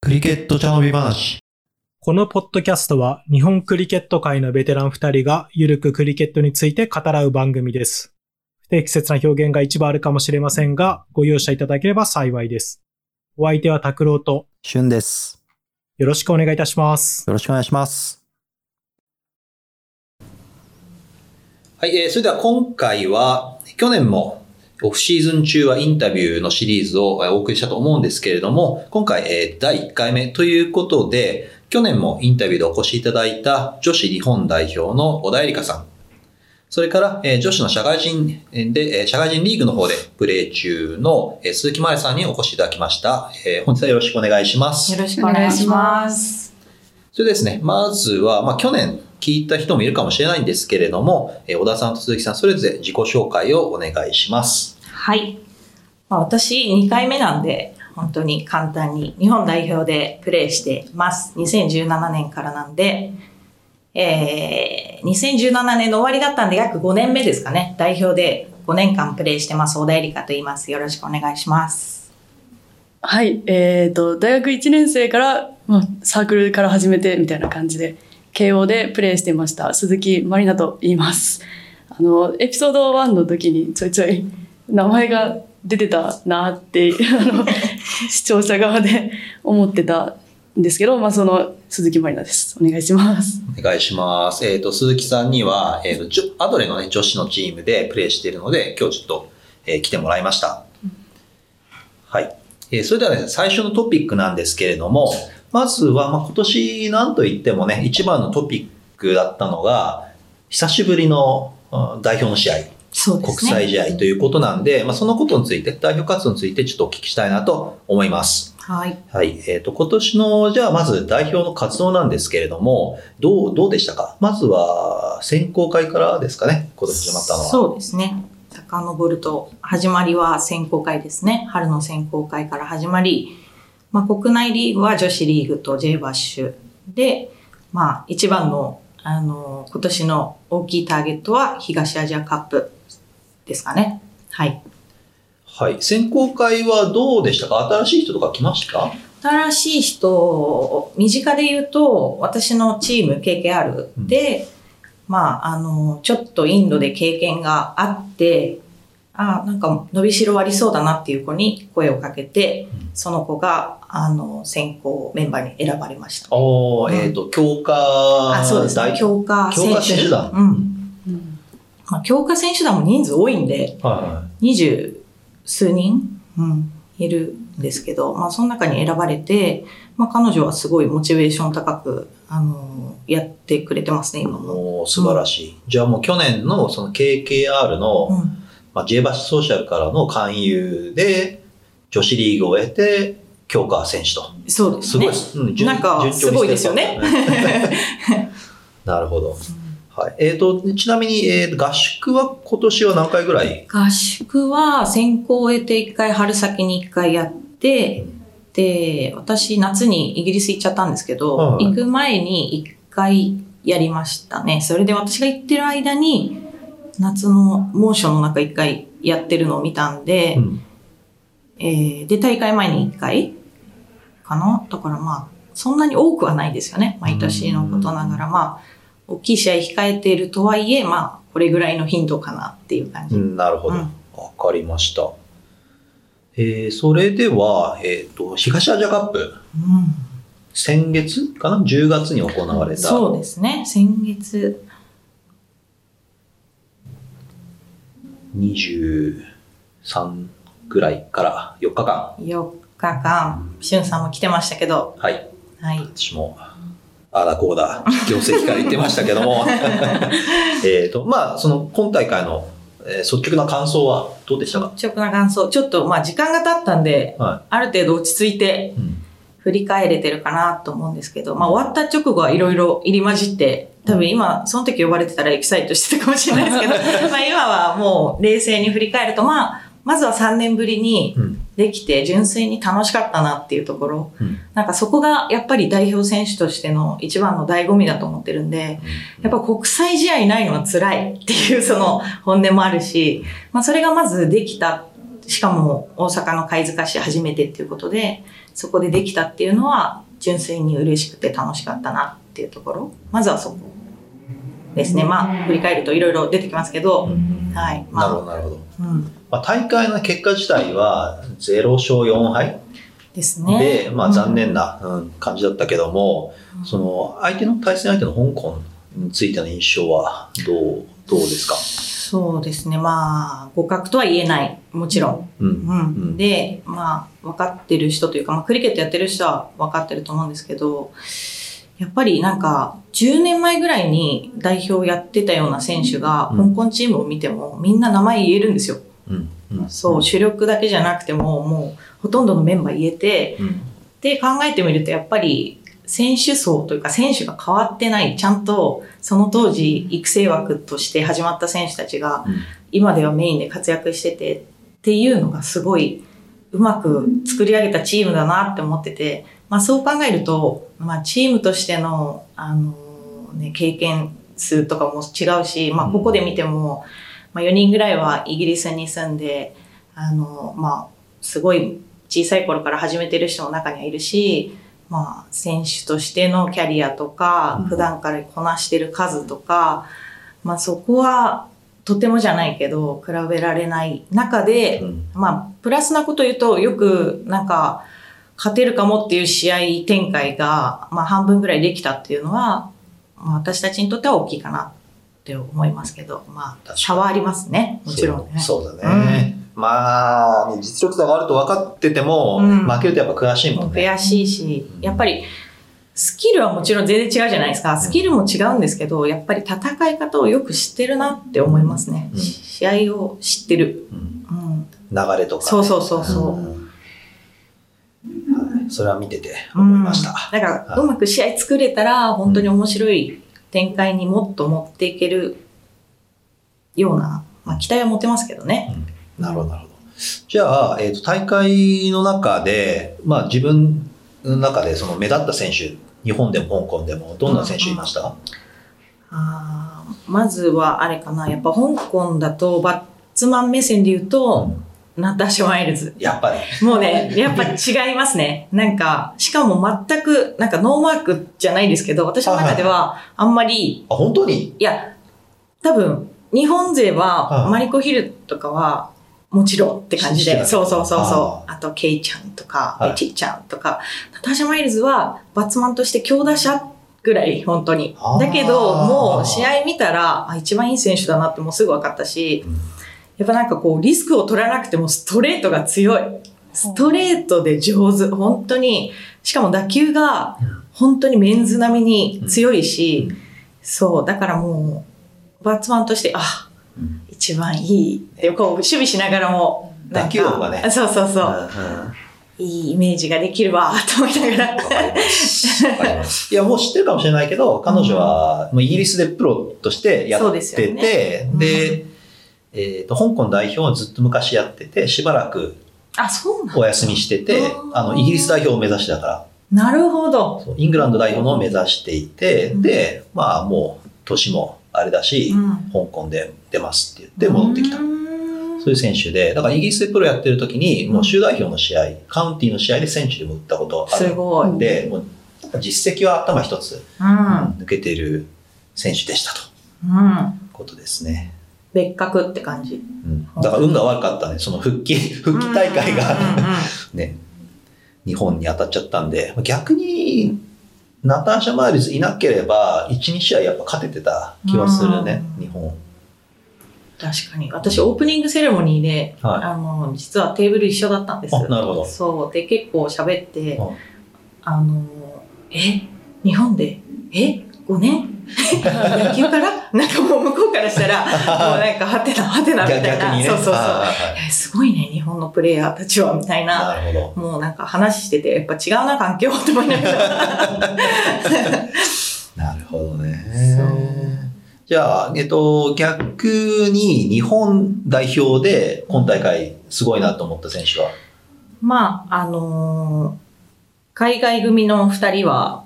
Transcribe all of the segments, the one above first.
クリケット茶飲み話。このポッドキャストは日本クリケット界のベテラン二人がゆるくクリケットについて語らう番組です。不適切な表現が一部あるかもしれませんが、ご容赦いただければ幸いです。お相手は拓郎としゅんです。よろしくお願いいたします。よろしくお願いします。はい、えーそれでは今回は、去年もオフシーズン中はインタビューのシリーズをえーお送りしたと思うんですけれども、今回、えー第1回目ということで、去年もインタビューでお越しいただいた女子日本代表の小田絵里香さん、それから、えー女子の社会人で、えー社会人リーグの方でプレー中の、えー鈴木麻里さんにお越しいただきました。えー本日はよろしくお願いします。よろしくお願いします。それですね、まずは、まあ、去年聞いた人もいるかもしれないんですけれども、えー小田さんと鈴木さん、それぞれ自己紹介をお願いします。はい。まあ、私、2回目なんで、本当に簡単に日本代表でプレーしてます。2017年からなんで、えー、2017年の終わりだったんで約5年目ですかね。代表で5年間プレーしてます。小田絵里香と言います。よろしくお願いします。はい、えー、と大学1年生から、まあ、サークルから始めてみたいな感じで慶応でプレーしていました鈴木まりなと言いますあのエピソード1の時にちょいちょい名前が出てたなってあの 視聴者側で思ってたんですけど、まあ、その鈴木まりなですお願いしますお願いします。えっ、と、鈴木さんには、えっ、と、じょアドレのね、女子のチームでプレーしているので、今日ちょっと、えー来てもらいました。はい。えーそれではね、最初のトピックなんですけれども、まずは、まあ、今年なんといってもね、一番のトピックだったのが、久しぶりのうん代表の試合。国そうですね。際試合ということなんで、まあ、そのことについて、代表活動についてちょっとお聞きしたいなと思います。はい。はい。えっ、と、今年の、じゃあまず代表の活動なんですけれども、どう、どうでしたか？まずは、選考会からですかね今年始まったのは。そうですね。遡ると、始まりは選考会ですね。春の選考会から始まり、まあ、国内リーグは女子リーグと J バッシュで、まあ、一番の、あの、今年の大きいターゲットは東アジアカップですかね。はい。はい。選考会はどうでしたか？新しい人とか来ました？新しい人、身近で言うと、私のチーム KKR で、まあ、あの、ちょっとインドで経験があって、あなんか伸びしろありそうだなっていう子に声をかけて、その子が、あの、選考メンバーに選ばれました。おー、うんえっ、と、強化あ、そうですね。大強化選手。強化選手団うん。うんまあ、強化選手団も人数多いんで、は二十数人、うん、いるんですけど、まあ、その中に選ばれて、まあ、彼女はすごいモチベーション高く、あのやってくれてますね、い。今も。もう素晴らしい。じゃあもう去年のその KKR の、うん、まあ、J バッシュソーシャルからの勧誘で、女子リーグを得て、強化選手と。そうですね。すごい。うん順なんかすごいですよね なるほど。はい。えっ、と、ちなみに、えーと合宿は今年は何回ぐらい？合宿は先行を得て一回春先に一回やって、で、私夏にイギリス行っちゃったんですけど、はい行く前に一回やりましたね。それで私が行ってる間に、夏の猛暑の中一回やってるのを見たんで、うんえーで、大会前に一回かな？だからまあ、そんなに多くはないですよね。毎年のことながら。まあ、大きい試合控えているとはいえ、まあ、これぐらいの頻度かなっていう感じ。うん、なるほど。うんわ、かりました。えー、それでは、えっ、と、東アジアカップ、うん先月かな ?10 月に行われた。そうですね。先月、23ぐらいから4日間。4日間、しゅんさんも来てましたけど、はい。はい。私も、ああだこうだ、業績から言ってましたけども。えっと、まあ、その、今大会の、えー率直な感想はどうでしたか？率直な感想。ちょっと、まあ、時間が経ったんで、はある程度落ち着いて振り返れてるかなと思うんですけど、まあ、終わった直後はいろいろ入り混じって、多分今、その時呼ばれてたらエキサイトしてたかもしれないですけど、まあ今はもう冷静に振り返ると、まあ、まずは3年ぶりにうん。できて純粋に楽しかったなっていうところ、うん。なんかそこがやっぱり代表選手としての一番の醍醐味だと思ってるんで、やっぱ国際試合ないのは辛いっていうその本音もあるし、まあそれがまずできた。しかも大阪の貝塚市初めてっていうことで、そこでできたっていうのは、純粋に嬉しくて楽しかったなっていうところ。まずはそこですね。まあ、振り返るといろいろ出てきますけど、はい。まあ、なるほど、なるほど。うん。まあ、大会の結果自体は0勝4敗？ですね。で、まあ、残念な、うん感じだったけども、その相手の対戦相手の香港についての印象はどうどうですか、そうですね。まあ、互角とは言えない。もちろん。うんうんうんで、まあ、分かってる人というか、まあ、クリケットやってる人は分かってると思うんですけど、やっぱりなんか、10年前ぐらいに代表やってたような選手が、うん。香港チームを見ても、みんな名前言えるんですよ。うん。うん。そう、主力だけじゃなくても、もう、ほとんどのメンバー言えて、うん。で考えてみると、やっぱり、選手層というか選手が変わってない、ちゃんとその当時育成枠として始まった選手たちが、うん。今ではメインで活躍しててっていうのがすごいうまく作り上げたチームだなって思ってて、まあそう考えると、まあチームとしての、あのね、経験数とかも違うし、まあここで見ても、まあ4人ぐらいはイギリスに住んで、あの、まあすごい小さい頃から始めてる人も中にはいるし、まあ選手としてのキャリアとかうん、普段からこなしてる数とか、まあそこはとてもじゃないけど、比べられない中で、うん。まあ、プラスなこと言うと、よく、なんか、勝てるかもっていう試合展開が、まあ、半分ぐらいできたっていうのは、まあ、私たちにとっては大きいかなって思いますけど、まあ、差はありますね。もちろんね。そうだね、まあ実力差があると分かってても、うん負けるとやっぱ悔しいもんね悔しいし、やっぱり、スキルはもちろん全然違うじゃないですか。スキルも違うんですけど、やっぱり戦い方をよく知ってるなって思いますね。うん試合を知ってる。うんうん。流れとか、そうそうそうそう。それは見てて思いました、だから、うまく試合作れたら、本当に面白い展開にもっと持っていけるような、まあ、期待は持てますけどね。なるほど、なるほど。じゃあ、えっ、と、大会の中で、まあ自分の中でその目立った選手、日本でも香港でも、どんな選手いました、あーまずは、あれかな、やっぱ香港だと、バッツマン目線で言うと、ナターシャ・ワイルズ。やっぱり。もうね、やっぱ違いますね。なんか、しかも全く、なんかノーマークじゃないですけど、私の中では、あんまり、あ、本当に？いや、多分、日本勢は、はいマリコ・ヒルとかは、もちろんって感じで、そうそうそうあそう。あと、ケイちゃんとか、はい。ベティちゃんとか、ナターシャ・マイルズは、バツマンとして強打者ぐらい、本当に。だけど、もう試合見たら、あ、一番いい選手だなってもうすぐ分かったし、やっぱなんかこう、リスクを取らなくてもストレートが強い。ストレートで上手。本当に、しかも打球が本当にメンズ並みに強いし、そう、だからもう、バッツマンとして、あ、うん一番いいって、こう、守備しながらも、打球音がね。そうそうそう、いいイメージができるわ、と思いながら。いや、もう知ってるかもしれないけど、彼女は、もうイギリスでプロとしてやってて、で、えっ、と、香港代表をずっと昔やってて、しばらくあ、そうなんお休みしてて、あの、イギリス代表を目指してたから、なるほど。イングランド代表のを目指していて、で、まあもう、年もあれだし、うん香港で出ますって言って戻ってきた。うーんそういう選手で、だからイギリスでプロやってる時に、もう州代表の試合、カウンティの試合でセンチュリーも打ったことあるすごい。んで、実績は頭一つうん。抜けている選手でしたといううん。ことですね。別格って感じ。うん、だから運が悪かったね、その復帰、復帰大会が。ね、日本に当たっちゃったんで、逆に、ナターシャ・マーリスいなければ、1、2試合やっぱ勝ててた気はするね、うん。日本。確かに。私、オープニングセレモニーで、はい。あの、実はテーブル一緒だったんです。あなるほど。そう。で、結構喋ってうん、あの、え？日本で、え ?5 年？野球から？なんかもう向こうからしたら、もうなんか、はてな、はてな、みたいな。ね。そうそうそう。すごいね、日本のプレイヤーたちは、みたいな。なるほど。もうなんか話してて、やっぱ違うな、環境って思いながら。なるほどね。じゃあ、えっと、逆に日本代表で今大会すごいなと思った選手は？まあ、あのー海外組の二人は、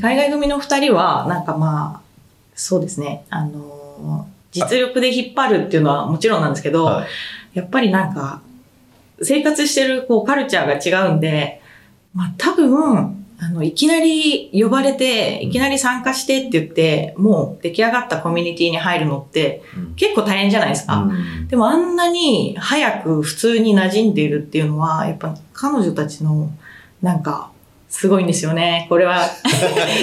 海外組の二人は、なんかまあ、そうですね、あのー実力で引っ張るっていうのはもちろんなんですけど、はい。やっぱりなんか、生活してるこうカルチャーが違うんで、まあ多分、あの、いきなり呼ばれて、いきなり参加してって言って、もう出来上がったコミュニティに入るのってうん。結構大変じゃないですか。うん。でもあんなに早く普通に馴染んでいるっていうのは、やっぱ彼女たちの、なんか、すごいんですよね。これは、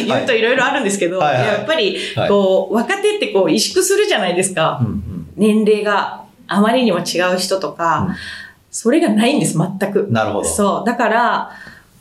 言うといろいろあるんですけど、はいはいやっぱり、はいこう、若手ってこう、萎縮するじゃないですか。うんうん年齢があまりにも違う人とか、うんそれがないんです、全く。なるほど。そう。だから、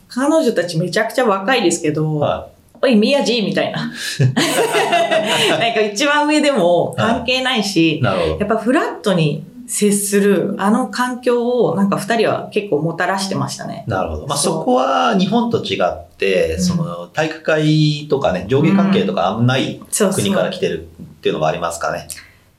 彼女たちめちゃくちゃ若いですけど、はおい、宮地みたいな。なんか一番上でも関係ないしい。、なるほど。やっぱフラットに接するあの環境をなんか二人は結構もたらしてましたね。なるほど。まあ、そこは日本と違って、うんその体育会とかね、上下関係とかあんまない国から来てるっていうのがありますかね。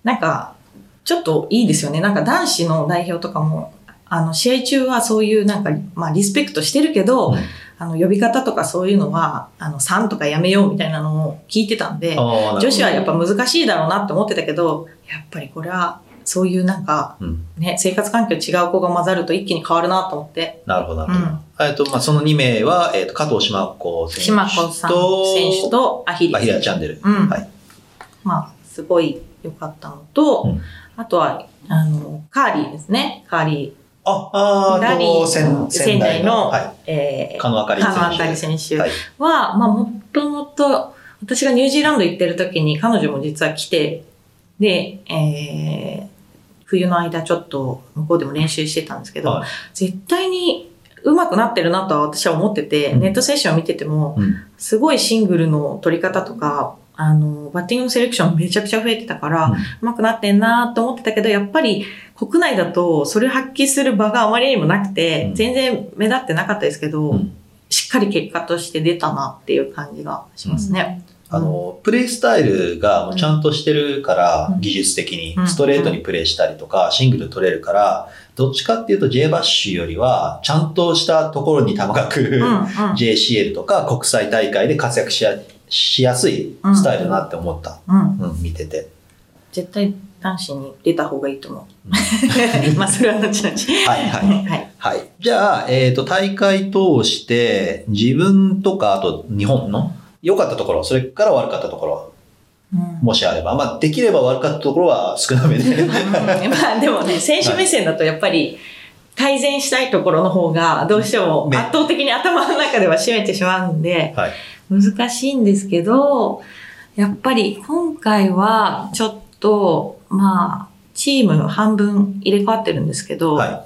なんか、ちょっといいですよね。なんか男子の代表とかも、あの、試合中はそういうなんか、まあリスペクトしてるけど、うんあの、呼び方とかそういうのは、あの、3とかやめようみたいなのを聞いてたんで、女子はやっぱ難しいだろうなって思ってたけど、やっぱりこれは、そういうなんか、うんね、生活環境違う子が混ざると一気に変わるなと思って、なるほど、なるほど。えっと、まあ、その2名は、えっと、加藤島子選手島子さんと、選手とアヒリアヒリアチャンネル。うんはい。まあ、すごい良かったのと、うんあとは、あの、カーリーですね。カーリあ、あーラリーと、仙仙台のえー、加野あかり選手。は、まあ、もともと、私がニュージーランド行ってる時に彼女も実は来て、で、えー、冬の間ちょっと向こうでも練習してたんですけど、はい。絶対に上手くなってるなとは私は思ってて、うん。ネットセッションを見てても、うん。すごいシングルの取り方とか、あの、バッティングのセレクションめちゃくちゃ増えてたから、うん。上手くなってんなと思ってたけど、やっぱり国内だとそれを発揮する場があまりにもなくて、うん。全然目立ってなかったですけど、うん。しっかり結果として出たなっていう感じがしますね。あの、プレイスタイルがもうちゃんとしてるから、うん技術的にうんストレートにプレイしたりとか、シングル取れるから、どっちかっていうと J バッシュよりは、ちゃんとしたところに球が来る、JCL とか国際大会で活躍しやしやすいスタイルだなって思った。うん、うん、見てて。絶対男子に出た方がいいと思う。まあそれは後々。はいはい。はい。はい。じゃあ、えっ、と、大会通して、自分とか、あと日本の良かったところ、それから悪かったところ、うんもしあれば、まあ、できれば悪かったところは少なめで。うん まあでもね、選手目線だとやっぱり改善したいところの方がどうしてもね圧倒的に頭の中では占めてしまうんではい。難しいんですけど、やっぱり今回はちょっとまあチーム半分入れ替わってるんですけど、は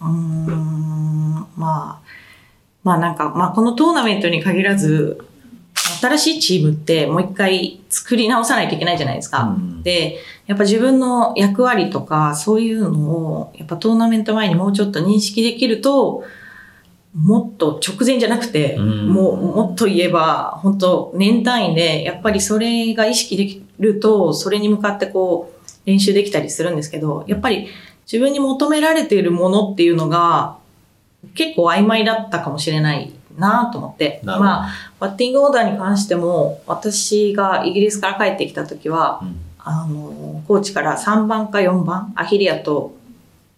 うーんまあ、まあなんか、まあこのトーナメントに限らず、新しいチームってもう一回作り直さないといけないじゃないですい。か。うんで、やっぱ自分の役割とかそういうのを、やっぱトーナメント前にもうちょっと認識できると、もっと直前じゃなくて、うんもうもっと言えば、本当年単位で、やっぱりそれが意識できると、それに向かってこう、練習できたりするんですけど、やっぱり自分に求められているものっていうのが、結構曖昧だったかもしれないなと思って。まあ、バッティングオーダーに関しても、私がイギリスから帰ってきた時は、うん。あの、コーチから3番か4番、アヒリアと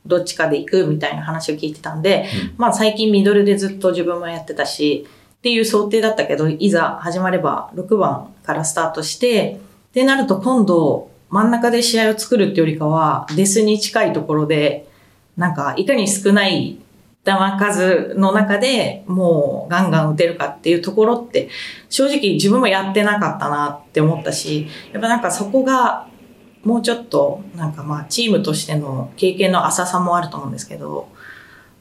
どっちかで行くみたいな話を聞いてたんで、うん。まあ最近ミドルでずっと自分もやってたし、っていう想定だったけど、いざ始まれば6番からスタートして、ってなると今度真ん中で試合を作るってよりかは、デスに近いところで、なんかいかに少ない球数の中でもうガンガン打てるかっていうところって正直自分もやってなかったなって思ったし、やっぱなんかそこがもうちょっとなんかまあチームとしての経験の浅さもあると思うんですけど、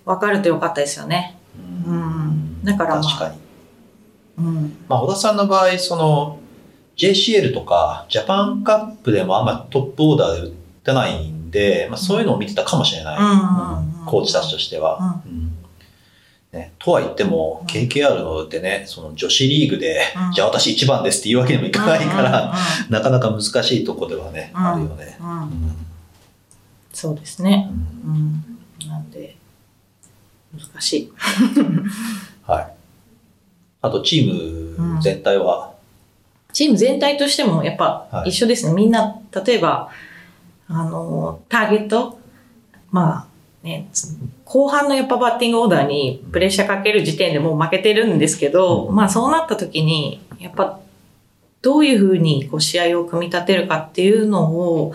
分かるとよかったですよね。うん。だからまあ、確かに。うん。まあ、小田さんの場合、その、JCL とか、ジャパンカップでもあんまトップオーダーで売ってないんで、まあ、そういうのを見てたかもしれない。うんうんうんうんコーチたちとしては。うんね、とは言っても、KKR のでね、その女子リーグで、うんじゃあ私一番ですって言うわけにもいかないから、うなかなか難しいとこではね、うんあるよね。そうですね。なんで、難しい。はい。あと、チーム全体は、チーム全体としてもやっぱはい一緒ですね。みんな、例えば、あの、ターゲット、まあね、後半のやっぱバッティングオーダーにプレッシャーかける時点でもう負けてるんですけど、まあそうなった時に、やっぱどういうふうにこう試合を組み立てるかっていうのを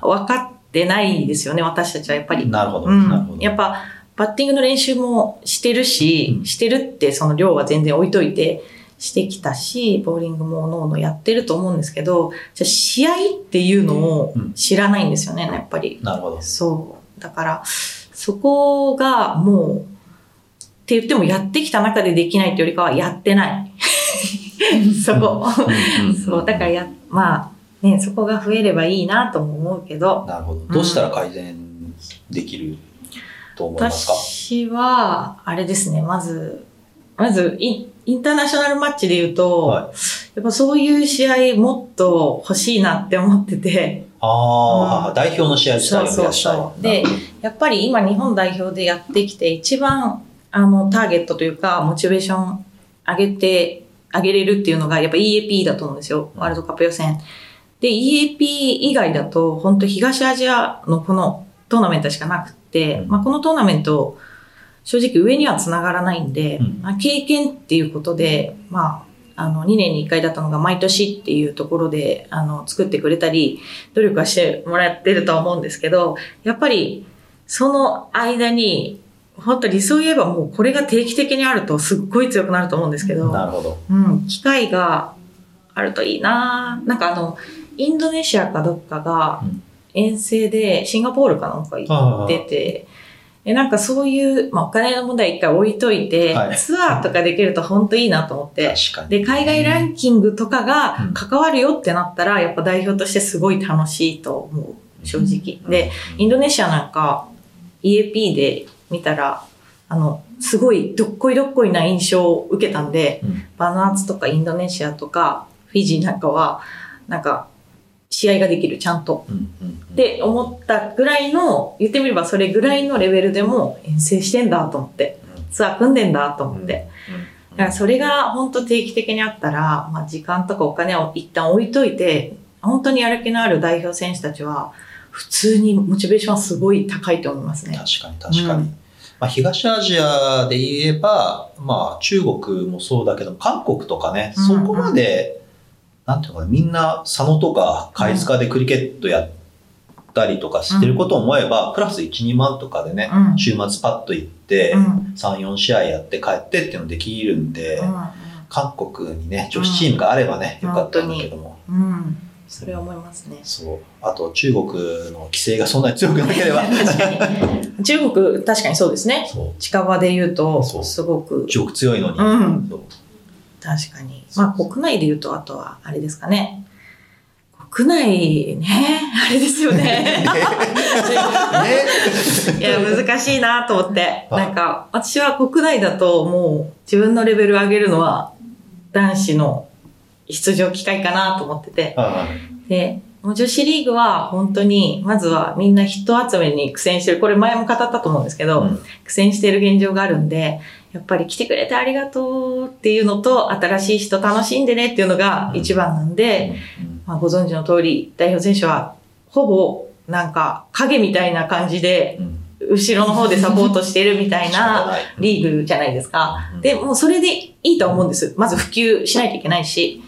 分かってないですよね、私たちはやっぱり。なるほど。うん。なるほど。やっぱ、バッティングの練習もしてるし、うんしてるってその量は全然置いといてしてきたし、ボーリングもののやってると思うんですけど、じゃあ試合っていうのをうん知らないんですよね、やっぱり。なるほど。そう。だから、そこがもう、って言ってもやってきた中でできないっていうよりかはやってない。そこ。うんうんそう。だからや、まあ、ね、そこが増えればいいなとも思うけど、なるほど。どうしたら改善できると思いますか、私は、あれですね、まず、まずイン、インターナショナルマッチで言うと、はいやっぱそういう試合もっと欲しいなって思ってて、ああ、うん代表の試合自体を増やしたい。そうそうでやっぱり今日本代表でやってきて一番あのターゲットというか、モチベーション上げて、上げれるっていうのがやっぱ EAP だと思うんですよ。ワールドカップ予選。で、EAP 以外だと、本当東アジアのこのトーナメントしかなくって、うんまあこのトーナメント、正直上には繋がらないんで、うんまあ、経験っていうことで、まあ、あの、2年に1回だったのが毎年っていうところで、あの、作ってくれたり、努力はしてもらってるとは思うんですけど、やっぱり、その間に、本当理想を言えばもうこれが定期的にあるとすっごい強くなると思うんですけど、なるほど。うん、機会があるといいな。なんかあの、インドネシアかどっかがうん。遠征でシンガポールかなんか行ってて、えなんかそういう、まあ、お金の問題一回置いといて、はい。ツアーとかできると本当いいなと思って。で、海外ランキングとかがうん関わるよってなったら、やっぱ代表としてすごい楽しいと思う、正直。で、インドネシアなんか EAP で見たら、あの、すごいどっこいどっこいな印象を受けたんで、うん。バナーツとかインドネシアとかフィジーなんかは、なんか、試合ができる、ちゃんと。うんうんうんって思ったぐらいの、言ってみればそれぐらいのレベルでも遠征してんだと思って、ツアー組んでんだと思って。だからそれが本当定期的にあったら、まあ時間とかお金を一旦置いといて、本当にやる気のある代表選手たちは、普通にモチベーションはすごい高いと思いますね。確かに確かに。うんまあ、東アジアで言えば、まあ中国もそうだけど、韓国とかね、うんそこまで、なんていうのかな、みんな佐野とか貝塚でクリケットやったりとかしてることを思えば、プラス1、2万とかでね、うん週末パッと行って、うん3、4試合やって帰ってっていうのできるんで、うん韓国にね、女子チームがあればね、うんよかったんだけども。うんうん。それは思いますね。そう。あと中国の規制がそんなに強くなければ。中国、確かにそうですね。近場で言うと、すごく、中国強いのに。うんそう確かに。まあ国内で言うと、あとは、あれですかね。国内ね、あれですよね。いや、難しいなと思って。はいなんか、私は国内だともう自分のレベル上げるのは男子の出場機会かなと思ってて。はで、もう女子リーグは本当に、まずはみんな人集めに苦戦してる。これ前も語ったと思うんですけど、うん苦戦してる現状があるんで、やっぱり来てくれてありがとうっていうのと、新しい人楽しんでねっていうのが一番なんで、まあ、ご存知の通り、代表選手はほぼなんか影みたいな感じで、うん後ろの方でサポートしてるみたいな リーグじゃないですか。うんで、もうそれでいいと思うんです。まず普及しないといけないし。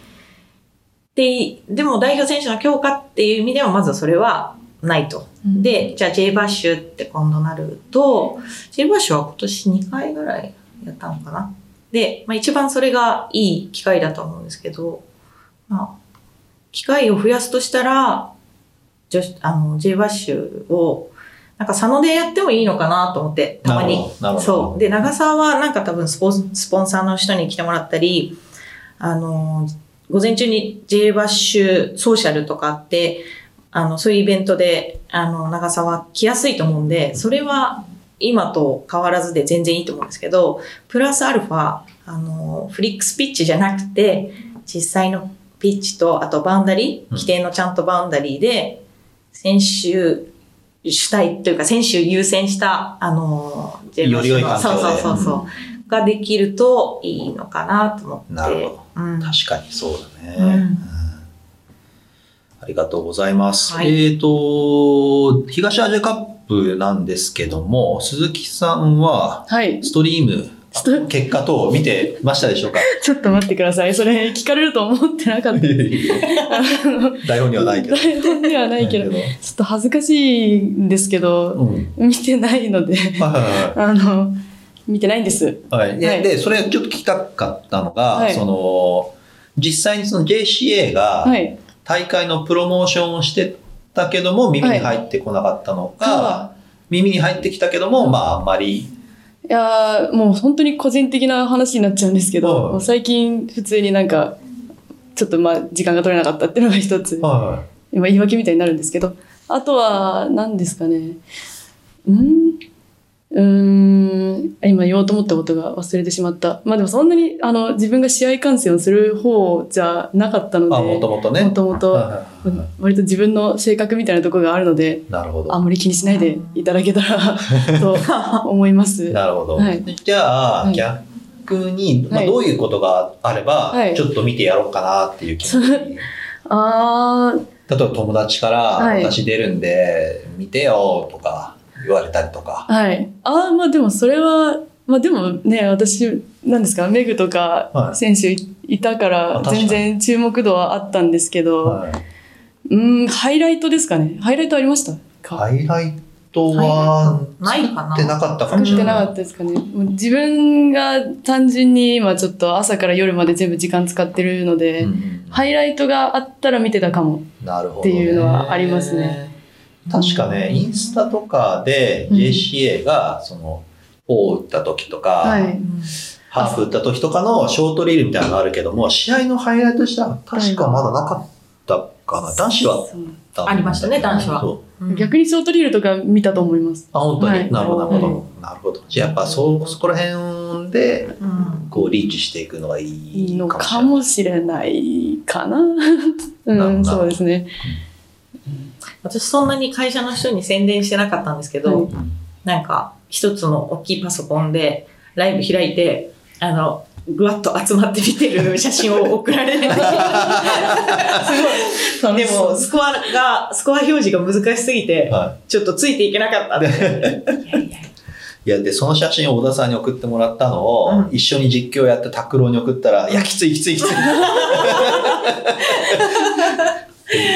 で、でも代表選手の強化っていう意味では、まずはそれはないと。で、じゃあ J バッシュって今度なると、J バッシュは今年2回ぐらいやったのかな？で、まあ一番それがいい機会だと思うんですけど、まあ、機会を増やすとしたら、女子あの、J バッシュを、なんか佐野でやってもいいのかなと思って、たまに。そう。で、長沢はなんか多分スポンスポンサーの人に来てもらったり、あの、午前中に J バッシュソーシャルとかあって、あの、そういうイベントで、あの、長沢来やすいと思うんで、それは今と変わらずで全然いいと思うんですけど、プラスアルファ、あの、フリックスピッチじゃなくて、実際のピッチと、あとバウンダリー、うん規定のちゃんとバウンダリーで、選手主体というか、選手優先した、あの、より良い環境でそうそうそうそう、ができるといいのかなと思って。なるほうん。確かにそうだね。うんうんありがとうございます。はいえっ、と、東アジアカップなんですけども、鈴木さんは、はい。ストリーム、スト結果等を見てましたでしょうか？ちょっと待ってください。それ聞かれると思ってなかった。台本にはないけど。台本にはないけど、ちょっと恥ずかしいんですけど、うん。見てないので、はいはいはいあの、見てないんです。はい。で、はいでそれちょっと聞きたかったのが、はいその、実際にその JCA がはい。大会のプロモーションをしてたけども耳に入ってこなかったのか、は耳に入ってきたけども、まああんまり、いやーもう本当に個人的な話になっちゃうんですけど、はい。最近普通になんか、ちょっとまあ時間が取れなかったっていうのが一つ、は今言い訳みたいになるんですけど、あとは何ですかね、うん？うーん、今言おうと思ったことが忘れてしまった。まあでもそんなにあの自分が試合観戦をする方じゃなかったのい。で、あ、もともとね。もともと割と自分の性格みたいなところがあるので、なるほどあ。んまり気にしないでいただけたら と思います。なるほど。はいじゃあ、はい逆に、まあ、はいどういうことがあれば、はいちょっと見てやろうかなっていう気持ち。例あーえば友達から、はい私出るんで、見てよとか言われたりとか。はい。ああ、まあでもそれは、まあでもね、私、なんですか、メグとかはい選手いいたから全然注目度はあったんですけど、はい、うーん、ハイライトですかね？ハイライトありました？か？ハイライトは、ないかな作ってなかったか作もしれない。ってなかったですかね？もう自分が単純に今ちょっと朝から夜まで全部時間使ってるので、うんうんハイライトがあったら見てたかも。なるほど、っていうのはありますね。確かね、インスタとかでうん JCA が、その、4打った時とか、はい。ハーフ打った時とかのショートリールみたいなのがあるけども、試合のハイライトとしては確かまだなかったかな。男子はそうたありましたね男子は逆にショートリールとか見たと思います。あ、本当に、はいなるほど、なるほど。はなるほど。じゃあやっぱそ、そこら辺で、うんこう、リーチしていくのがいいいいのかかもしれない。かな。うん、そうですね。私そんなに会社の人に宣伝してなかったんですけど、はいなんか一つの大きいパソコンでライブ開いて、あの、ぐわっと集まって見てる写真を送られて、すごい。でも、スコアが、スコア表示が難しすぎて、はちょっとついていけなかったって。いやで、その写真を小田さんに送ってもらったのを、うん一緒に実況やって拓郎に送ったら、いや、きついきついきつい。っ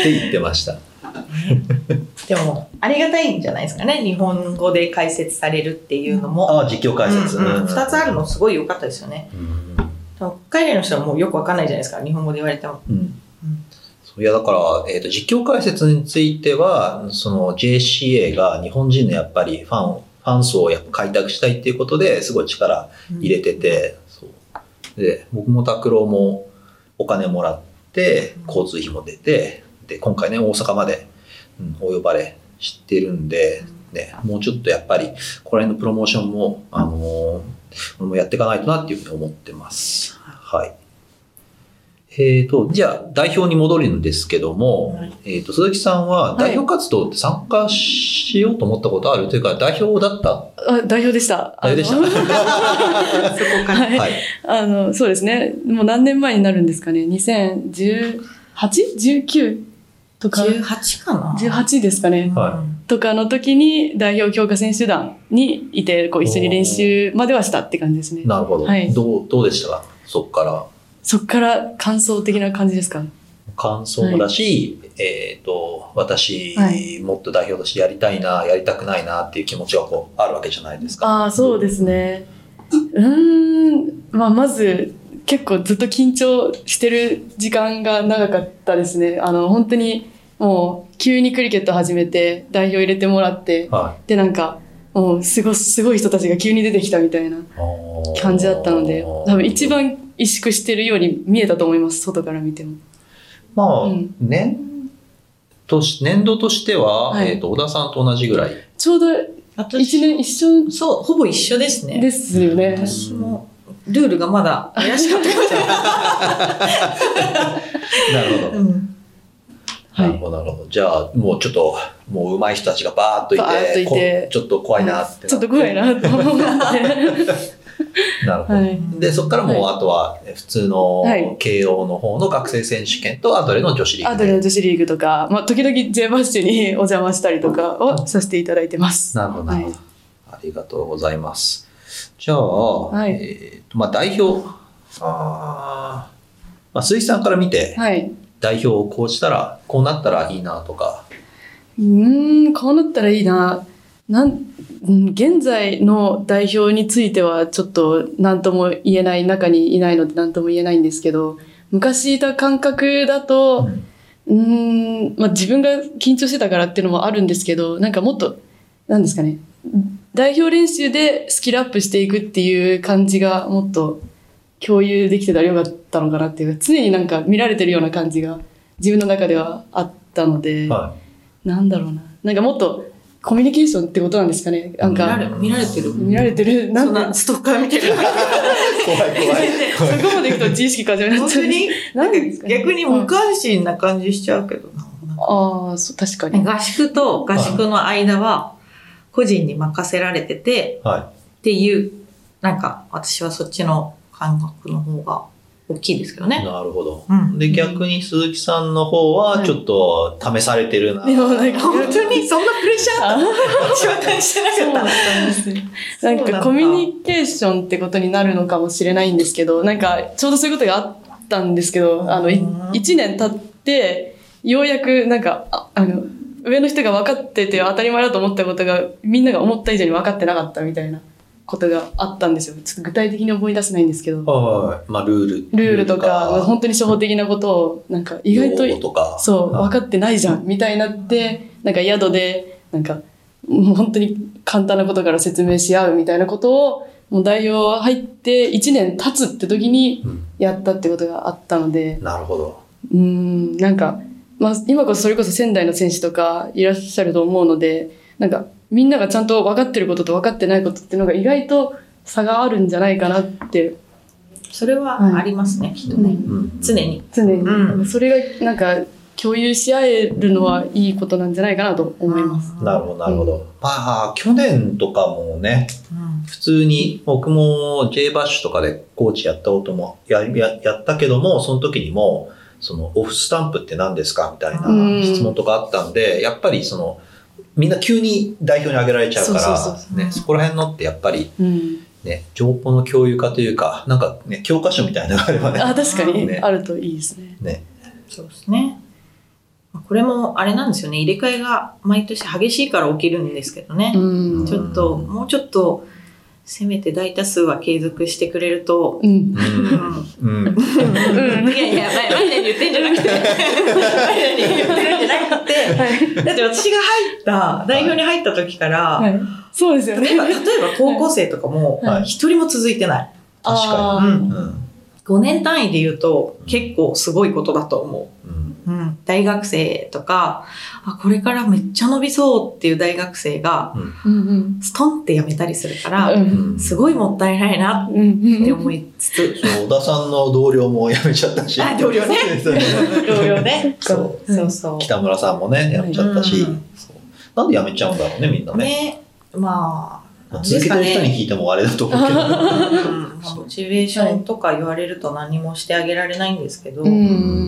て言ってました。でも、ありがたいんじゃないですかね。日本語で解説されるっていうのも。ああ、実況解説。うんうんうん二つあるのすごい良かったですよね。海外の人はもうよくわかんないじゃないですか。日本語で言われても。いや、だから、えっ、と、実況解説については、その JCA が日本人のやっぱりファンを、ファン層をやっぱ開拓したいっていうことですごい力入れてて、そう。で、僕も拓郎もお金もらって、交通費も出て、で、今回ね、大阪まで、うん、お呼ばれしてるんで、ね、もうちょっとやっぱり、この辺のプロモーションも、あのー俺もやっていかないとなっていうふうに思ってます。はい。えっ、と、じゃあ、代表に戻るんですけども、はいえっ、と、鈴木さんは代表活動って参加しようと思ったことある？というか、代表だった？あ代表でした。代表でした そこから。はいはい。あの、そうですね。もう何年前になるんですかね。2018?19 とか、18かな18ですかね。はとかの時に代表強化選手団にいて、こう一緒に練習まではしたって感じですね。なるほど。はいどう、どうでした？かそっから。そっから感想的な感じですか？感想だし、えっ、と、私、はいもっと代表としてやりたいな、やりたくないなっていう気持ちがこう、あるわけじゃないですか。ああ、そうですね。うーん、まあ、まず、結構ずっと緊張してる時間が長かったですね。あの、本当に、もう、急にクリケット始めて、代表入れてもらって、はで、なんか、もう、すごい、すごい人たちが急に出てきたみたいない感じだったので、多分一。番萎縮してるように見えたと思います、外から見ても。まあ、うん年とし、年度としては、はいえっ、と、小田さんと同じぐらい。ちょうど私一年一緒そう、ほぼ一緒ですね。ですよね。私も、ルールがまだ怪しかった なるほど。うんはいなるほど、なるほど。じゃあ、もうちょっと、もう上手い人たちがバーっといて、といてこちょっと怖いなってちょっと怖いなと思って。なるほど。はい。で、そこからもう、はあとは、普通のはい慶応の方の学生選手権と、アドレの女子リーグで。アドレの女子リーグとか、まあ、時々 J バッシュにお邪魔したりとかをさせていただいてます。なるほど、なるほどはいありがとうございます。じゃあ、い。えーと、まあ、代表、あー。まあ、鈴木さんから見て、はい。代表をこうしたら、こうなったらいいなとか、うーん、こうなったらいいな。なん、うん現在の代表についてはちょっと何とも言えない、中にいないので何とも言えないんですけど、昔いた感覚だと、うーん、まあ自分が緊張してたからっていうのもあるんですけど、なんかもっと、なんですかね、代表練習でスキルアップしていくっていう感じがもっと共有できてたらよかったのかなっていうか、常になんか見られてるような感じが自分の中ではあったので、はなんだろうな。なんかもっとコミュニケーションってことなんですかね。なんか、見られ見られてる。見られてる。なんでそんな、ストッカー見てる。い。怖い怖い。そこまでいくと自意識過剰になっちゃう。本当になんか逆に無うん関心な感じしちゃうけどな。ああ、そう、確かに。合宿と合宿の間は個人に任せられててはっていう、なんか私はそっちの感覚の方が大きいですけどい。ね。なるほど。うんで、逆に鈴木さんの方は、はいちょっと試されてるな。でもなんか、本当にそんなプレッシャーあ 私は感じてなかった。たんですよ。そうなんだなんかコミュニケーションってことになるのかもしれないんですけど、なんかちょうどそういうことがあったんですけど、あの、いうん一年経って、ようやくなんか、ああの、上の人が分かってて当たり前だと思ったことが、みんなが思った以上に分かってなかったみたいなことがあったんですよ。ちょっと具体的に思い出せないんですけど、はい。まあ、ルール。ルールとか、本当に初歩的なことを、なんか意外ととか。そう、はい分かってないじゃん、みたいになって、なんか宿で、なんか、もう本当に簡単なことから説明し合うみたいなことを、もう代表入って1年経つって時にうんやったってことがあったので、なるほど。うーん、なんか、まあ今こそそれこそ仙台の選手とかいらっしゃると思うので、なんかみんながちゃんと分かってることと分かってないことっていうのが意外と差があるんじゃないかなって、それはありますね、きっとね。うん。常に。常に、うん。それがなんか共有し合えるのはいいことなんじゃないかなと思います。なるほど、なるほど。まあ、去年とかもね、うん。普通に僕も J バッシュとかでコーチやったこともやややったけども、その時にも、そのオフスタンプって何ですかみたいなうん質問とかあったんで、やっぱりその、みんな急に代表に挙げられちゃうから、ね、そこら辺のってやっぱりうん、ね、情報の共有化というか、なんかね、教科書みたいなのがあればね。あ確かにねあるといいですね。ね。そうですね。まあこれもあれなんですよね。入れ替えが毎年激しいから起きるんですけどね。うんちょっと、もうちょっと、せめて大多数は継続してくれると。うんうん。うん。うん、いやいや、マイマイナに言ってんじゃなくて、マイナに言ってるんじゃなくて、だって私が入った、代表に入った時から、はい、そうですよね例えば、例えば高校生とかもはい、一人も続いてない。確かあーうんうん。5年単位で言うと、結構すごいことだと思うん。う。うん、大学生とか、あ、これからめっちゃ伸びそうっていう大学生が、うん。うんストンって辞めたりするから、うん。すごいもったいないなうん。ってうん。思いつつ、そう小田さん。の同僚も辞めちゃったし。あ同僚ね同僚ね。そう。そうそう。北村さん。もね、辞めちゃったし、なん。で辞めちゃうん。だろうね、みん。なね。ね、まあ、続けて。る人に聞いてもあれだと思うけど。うん。まあモチベーションとか言われると何もしてあげられないん。ですけど、うん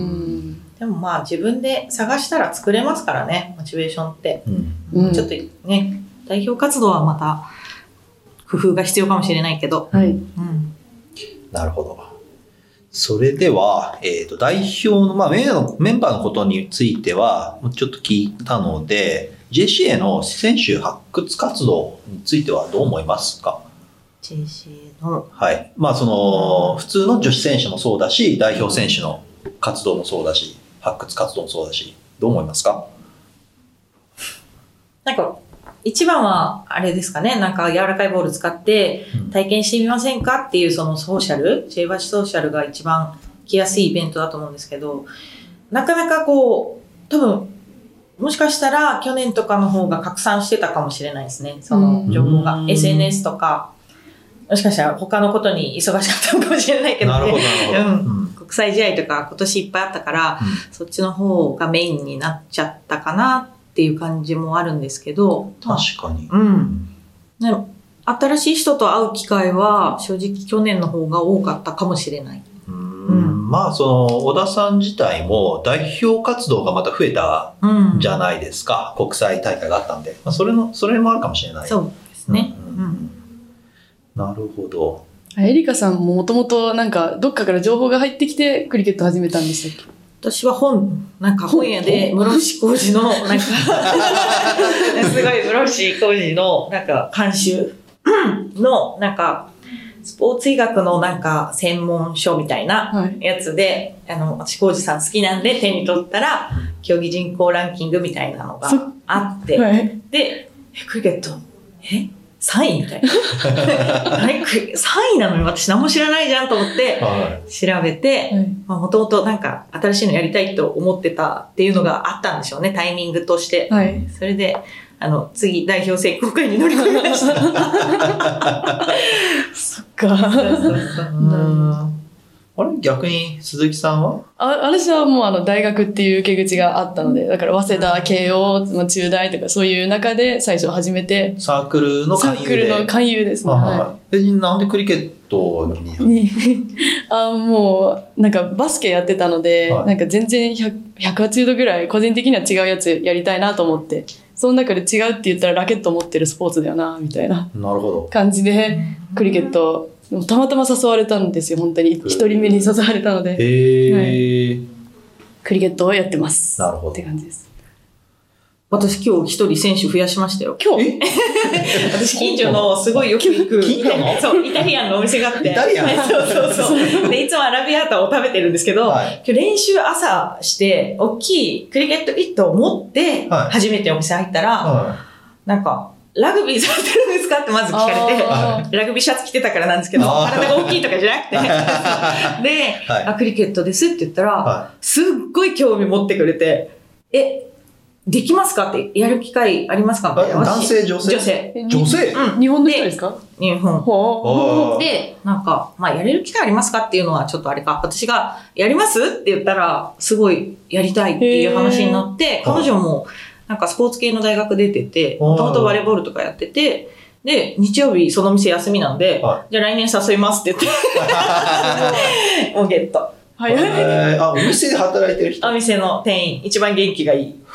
でもまあ自分で探したら作れますからね、モチベーションって。うんうんちょっとね、代表活動はまた工夫が必要かもしれないけど。はいうん。なるほど。それでは、えっ、と、代表の、まあメンバーの、メンバーのことについては、ちょっと聞いたので、JCA の選手発掘活動についてはどう思いますか？JC の、はい。まあ、その、普通の女子選手もそうだし、代表選手の活動もそうだし、発掘活動もそうだし、どう思いますか？なんか、一番は、あれですかね、なんか柔らかいボール使ってうん。体験してみませんかっていうそのソーシャル、J バシソーシャルが一番来やすいイベントだと思うんですけど、なかなかこう、多分、もしかしたら去年とかの方が拡散してたかもしれないですね、その情報が。うん。SNS とか、もしかしたら他のことに忙しかったのかもしれないけどね。なるほど、なるほど。うん国際試合とか今年いっぱいあったから、そっちの方がメインになっちゃったかなっていう感じもあるんですけど、まあ確かに。うん。新しい人と会う機会は正直去年の方が多かったかもしれない。うーんまあ、その、小田さん自体も代表活動がまた増えたうんじゃないですか。国際大会があったんで。まあ、それの、それもあるかもしれない。そうですね。なるほど。エリカさんももともとなんかどっかから情報が入ってきてクリケット始めたんでしたっけ？私は本、なんか本屋で室伏浩二の、なんか、すごい室伏浩二の、なんか監修 の、なんか、スポーツ医学のなんか専門書みたいなはい。やつで、あの、私浩二さん好きなんで手に取ったら、競技人口ランキングみたいなのがあって、はい。で、えクリケット、え？?3 位みたいな。何クリ3位なのに私何も知らないじゃんと思っては調べて、もともとなんか新しいのやりたいと思ってたっていうのがあったんでしょうね、タイミングとして。はい。それで、あの、次、代表選考会に乗り込みました。そっか。い。あれ？逆に鈴木さんは？あ私はもうあの大学っていう受け口があったので、だから早稲田、慶応、まあ中大とかそういう中で最初始めて、サークルのサ勧誘で？ークルの勧誘ですね。はいなんでクリケットに？あもう、なんかバスケやってたので、はいなんか全然100 180度ぐらい個人的には違うやつやりたいなと思って、その中で違うって言ったらラケット持ってるスポーツだよな、みたいななるほど。感じで、クリケット、たまたま誘われたんですよ、本当に。一人目に誘われたので、へえ、クリケットをやってます。なるほど。って感じです。私今日一人選手増やしましたよ。今日？私近所のすごいよく行く、近所の？そう、イタリアンのお店があって。イタリアン？そうそうそう。で、いつもアラビアータを食べてるんですけど、はい。今日練習朝して、大きいクリケットキットを持って、はい。初めてお店入ったら、はなんか、ラグビーされてるんですかってまず聞かれて、あラグビーシャツ着てたからなんですけど、体が大きいとかじゃなくて。で、はいあ、クリケットですって言ったら、はすっごい興味持ってくれて、え、できますかって、やる機会ありますか男性女性？女性。い。女性？うん。日本の人ですか？日本。で、なんか、まあ、やれる機会ありますかっていうのはちょっとあれか。私が、やります？って言ったら、すごいやりたいっていう話になって、ー彼女も、なんかスポーツ系の大学出てて、もともとバレーボールとかやってて、で、日曜日その店休みなんで、はじゃあ来年誘いますって言って、もうゲット。早い。えーあ、お店で働いてる人？お店の店員、一番元気がいい。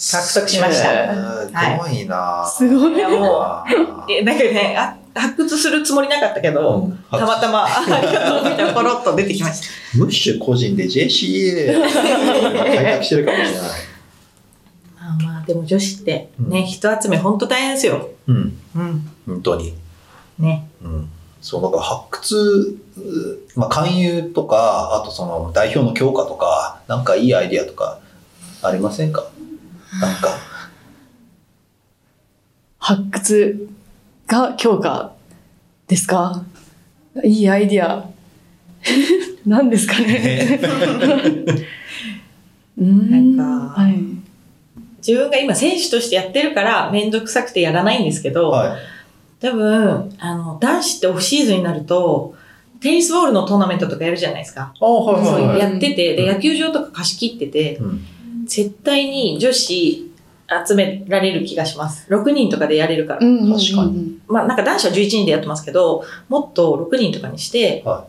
獲得しました。え。ーすごいな。すごいもうなんかね、あ発掘するつもりなかったけど、うんたまたま、ありがとうみたいなポロッと出てきました。ムッシュ個人で JCA 開拓してるかもしれない。まあまあ、でも女子ってね、うん人集めほんと大変ですよ。うん、うん。本当に。ね。うん。そう、なんか発掘、うまあ、勧誘とか、あとその代表の強化とか、なんかいいアイディアとかありませんか？なんか。発掘が強化ですか？いいアイディア。何ですかね？なんかはい。自分が今選手としてやってるからめんどくさくてやらないんですけど、はい。多分、あの、男子ってオフシーズンになると、テニスボールのトーナメントとかやるじゃないですか。あはいはいはい。やってて、で、うん野球場とか貸し切ってて、うん絶対に女子集められる気がします。6人とかでやれるから。うんうんうん確かにまあなんか男子は11人でやってますけど、もっと6人とかにして、は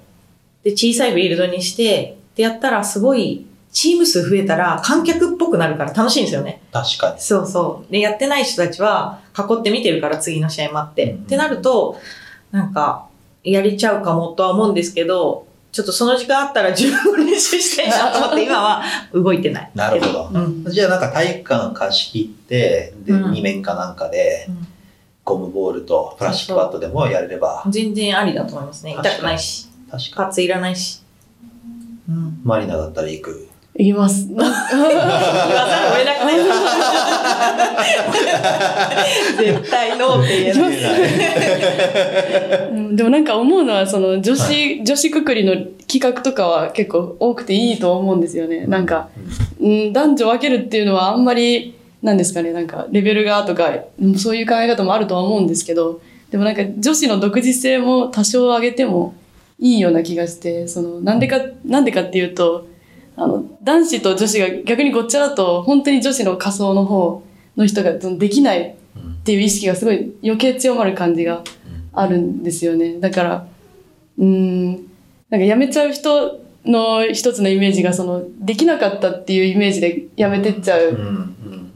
で、小さいフィールドにして、でやったらすごい、チーム数増えたら観客っぽくなるから楽しいんですよね。確かに。そうそう。で、やってない人たちは囲って見てるから次の試合待って。うんってなると、なんか、やれちゃうかもとは思うんですけど、ちょっとその時間あったら十分練習したいなと思って今は動いてない。なるほど。うん。じゃあなんか体育館貸し切って、で、うん二面かなんかでうん、ゴムボールとプラスチックバットでもやれれば、全然ありだと思いますね。痛くないし、確かパツいらないし。うん。マリナだったら行く。いきます。言わざるを得なくない 絶対ノーって言えない。うんでもなんか思うのは、その女子、女子くくりの企画とかは結構多くていいと思うんですよね。なんか、うん、男女分けるっていうのはあんまり、なんですかね、なんかレベルがとか、うんそういう考え方もあるとは思うんですけど、でもなんか女子の独自性も多少上げてもいいような気がして、その、なんでか、なんでかっていうと、あの、男子と女子が逆にごっちゃだと、本当に女子の仮想の方の人ができないっていう意識がすごい余計強まる感じがあるんですよね。だから、うーん、なんか辞めちゃう人の一つのイメージが、その、できなかったっていうイメージで辞めてっちゃう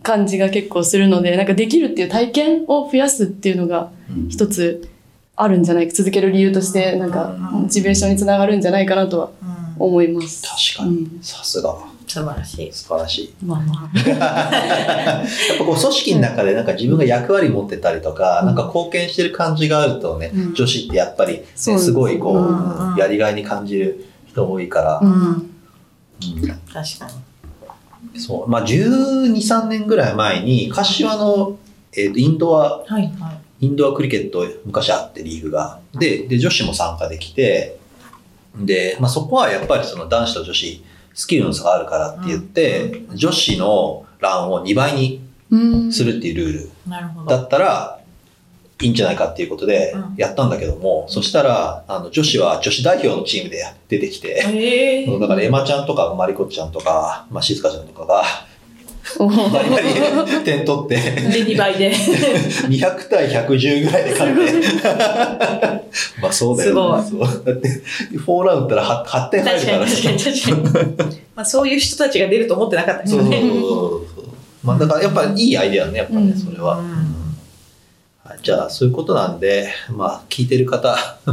感じが結構するので、なんかできるっていう体験を増やすっていうのがうん一つあるんじゃないか、続ける理由として、なんか、モチベーションにつながるんじゃないかなとはうん思います。確かに。うんさすが。素晴らしい。素晴らしい。まあまあ。やっぱこう組織の中でなんか自分が役割持ってたりとか、うんなんか貢献してる感じがあるとね、うん女子ってやっぱり、ね、すすごいこう、うんうんやりがいに感じる人多いから、うん。うん確かに。そう。まあ、12、3年ぐらい前に、柏の、えーとインドア、はいはい。インドアクリケット昔あってリーグが。で、で、女子も参加できて、で、まあ、そこはやっぱりその男子と女子、スキルの差があるからって言って、女子のランを2倍にうん。するっていうルール。だったら、いいんじゃないかっていうことでうんやったんだけども、そしたら、あの、女子は女子代表のチームで出てきて、ええ だからエマちゃんとかマリコちゃんとか、まあ、静香ちゃんとかが、おバリバリ点取って、で、2倍で。200対110ぐらいで勝って。まあそうだよね。そう。だって、4ラウンドったら 8, 8点入るから。確かに。確かに。まあそういう人たちが出ると思ってなかったですよね。そうそうそうそう。まあだからやっぱりいいアイデアね、やっぱね、うんそれは。うんはいじゃあ、そういうことなんで、まあ、聞いてる方、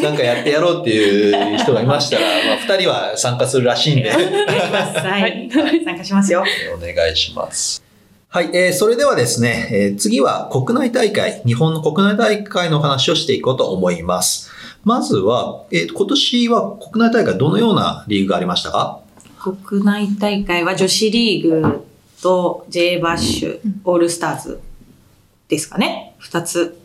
なんかやってやろうっていう人がいましたら、まあ、二人は参加するらしいんで、お願いします。はい。参加しますよ。お願いします。はい、えー、それではですね、えー次は国内大会、日本の国内大会の話をしていこうと思います。まずは、えー今年は国内大会どのようなリーグがありましたか？国内大会は女子リーグと J バッシュ、オールスターズですかね？二つ。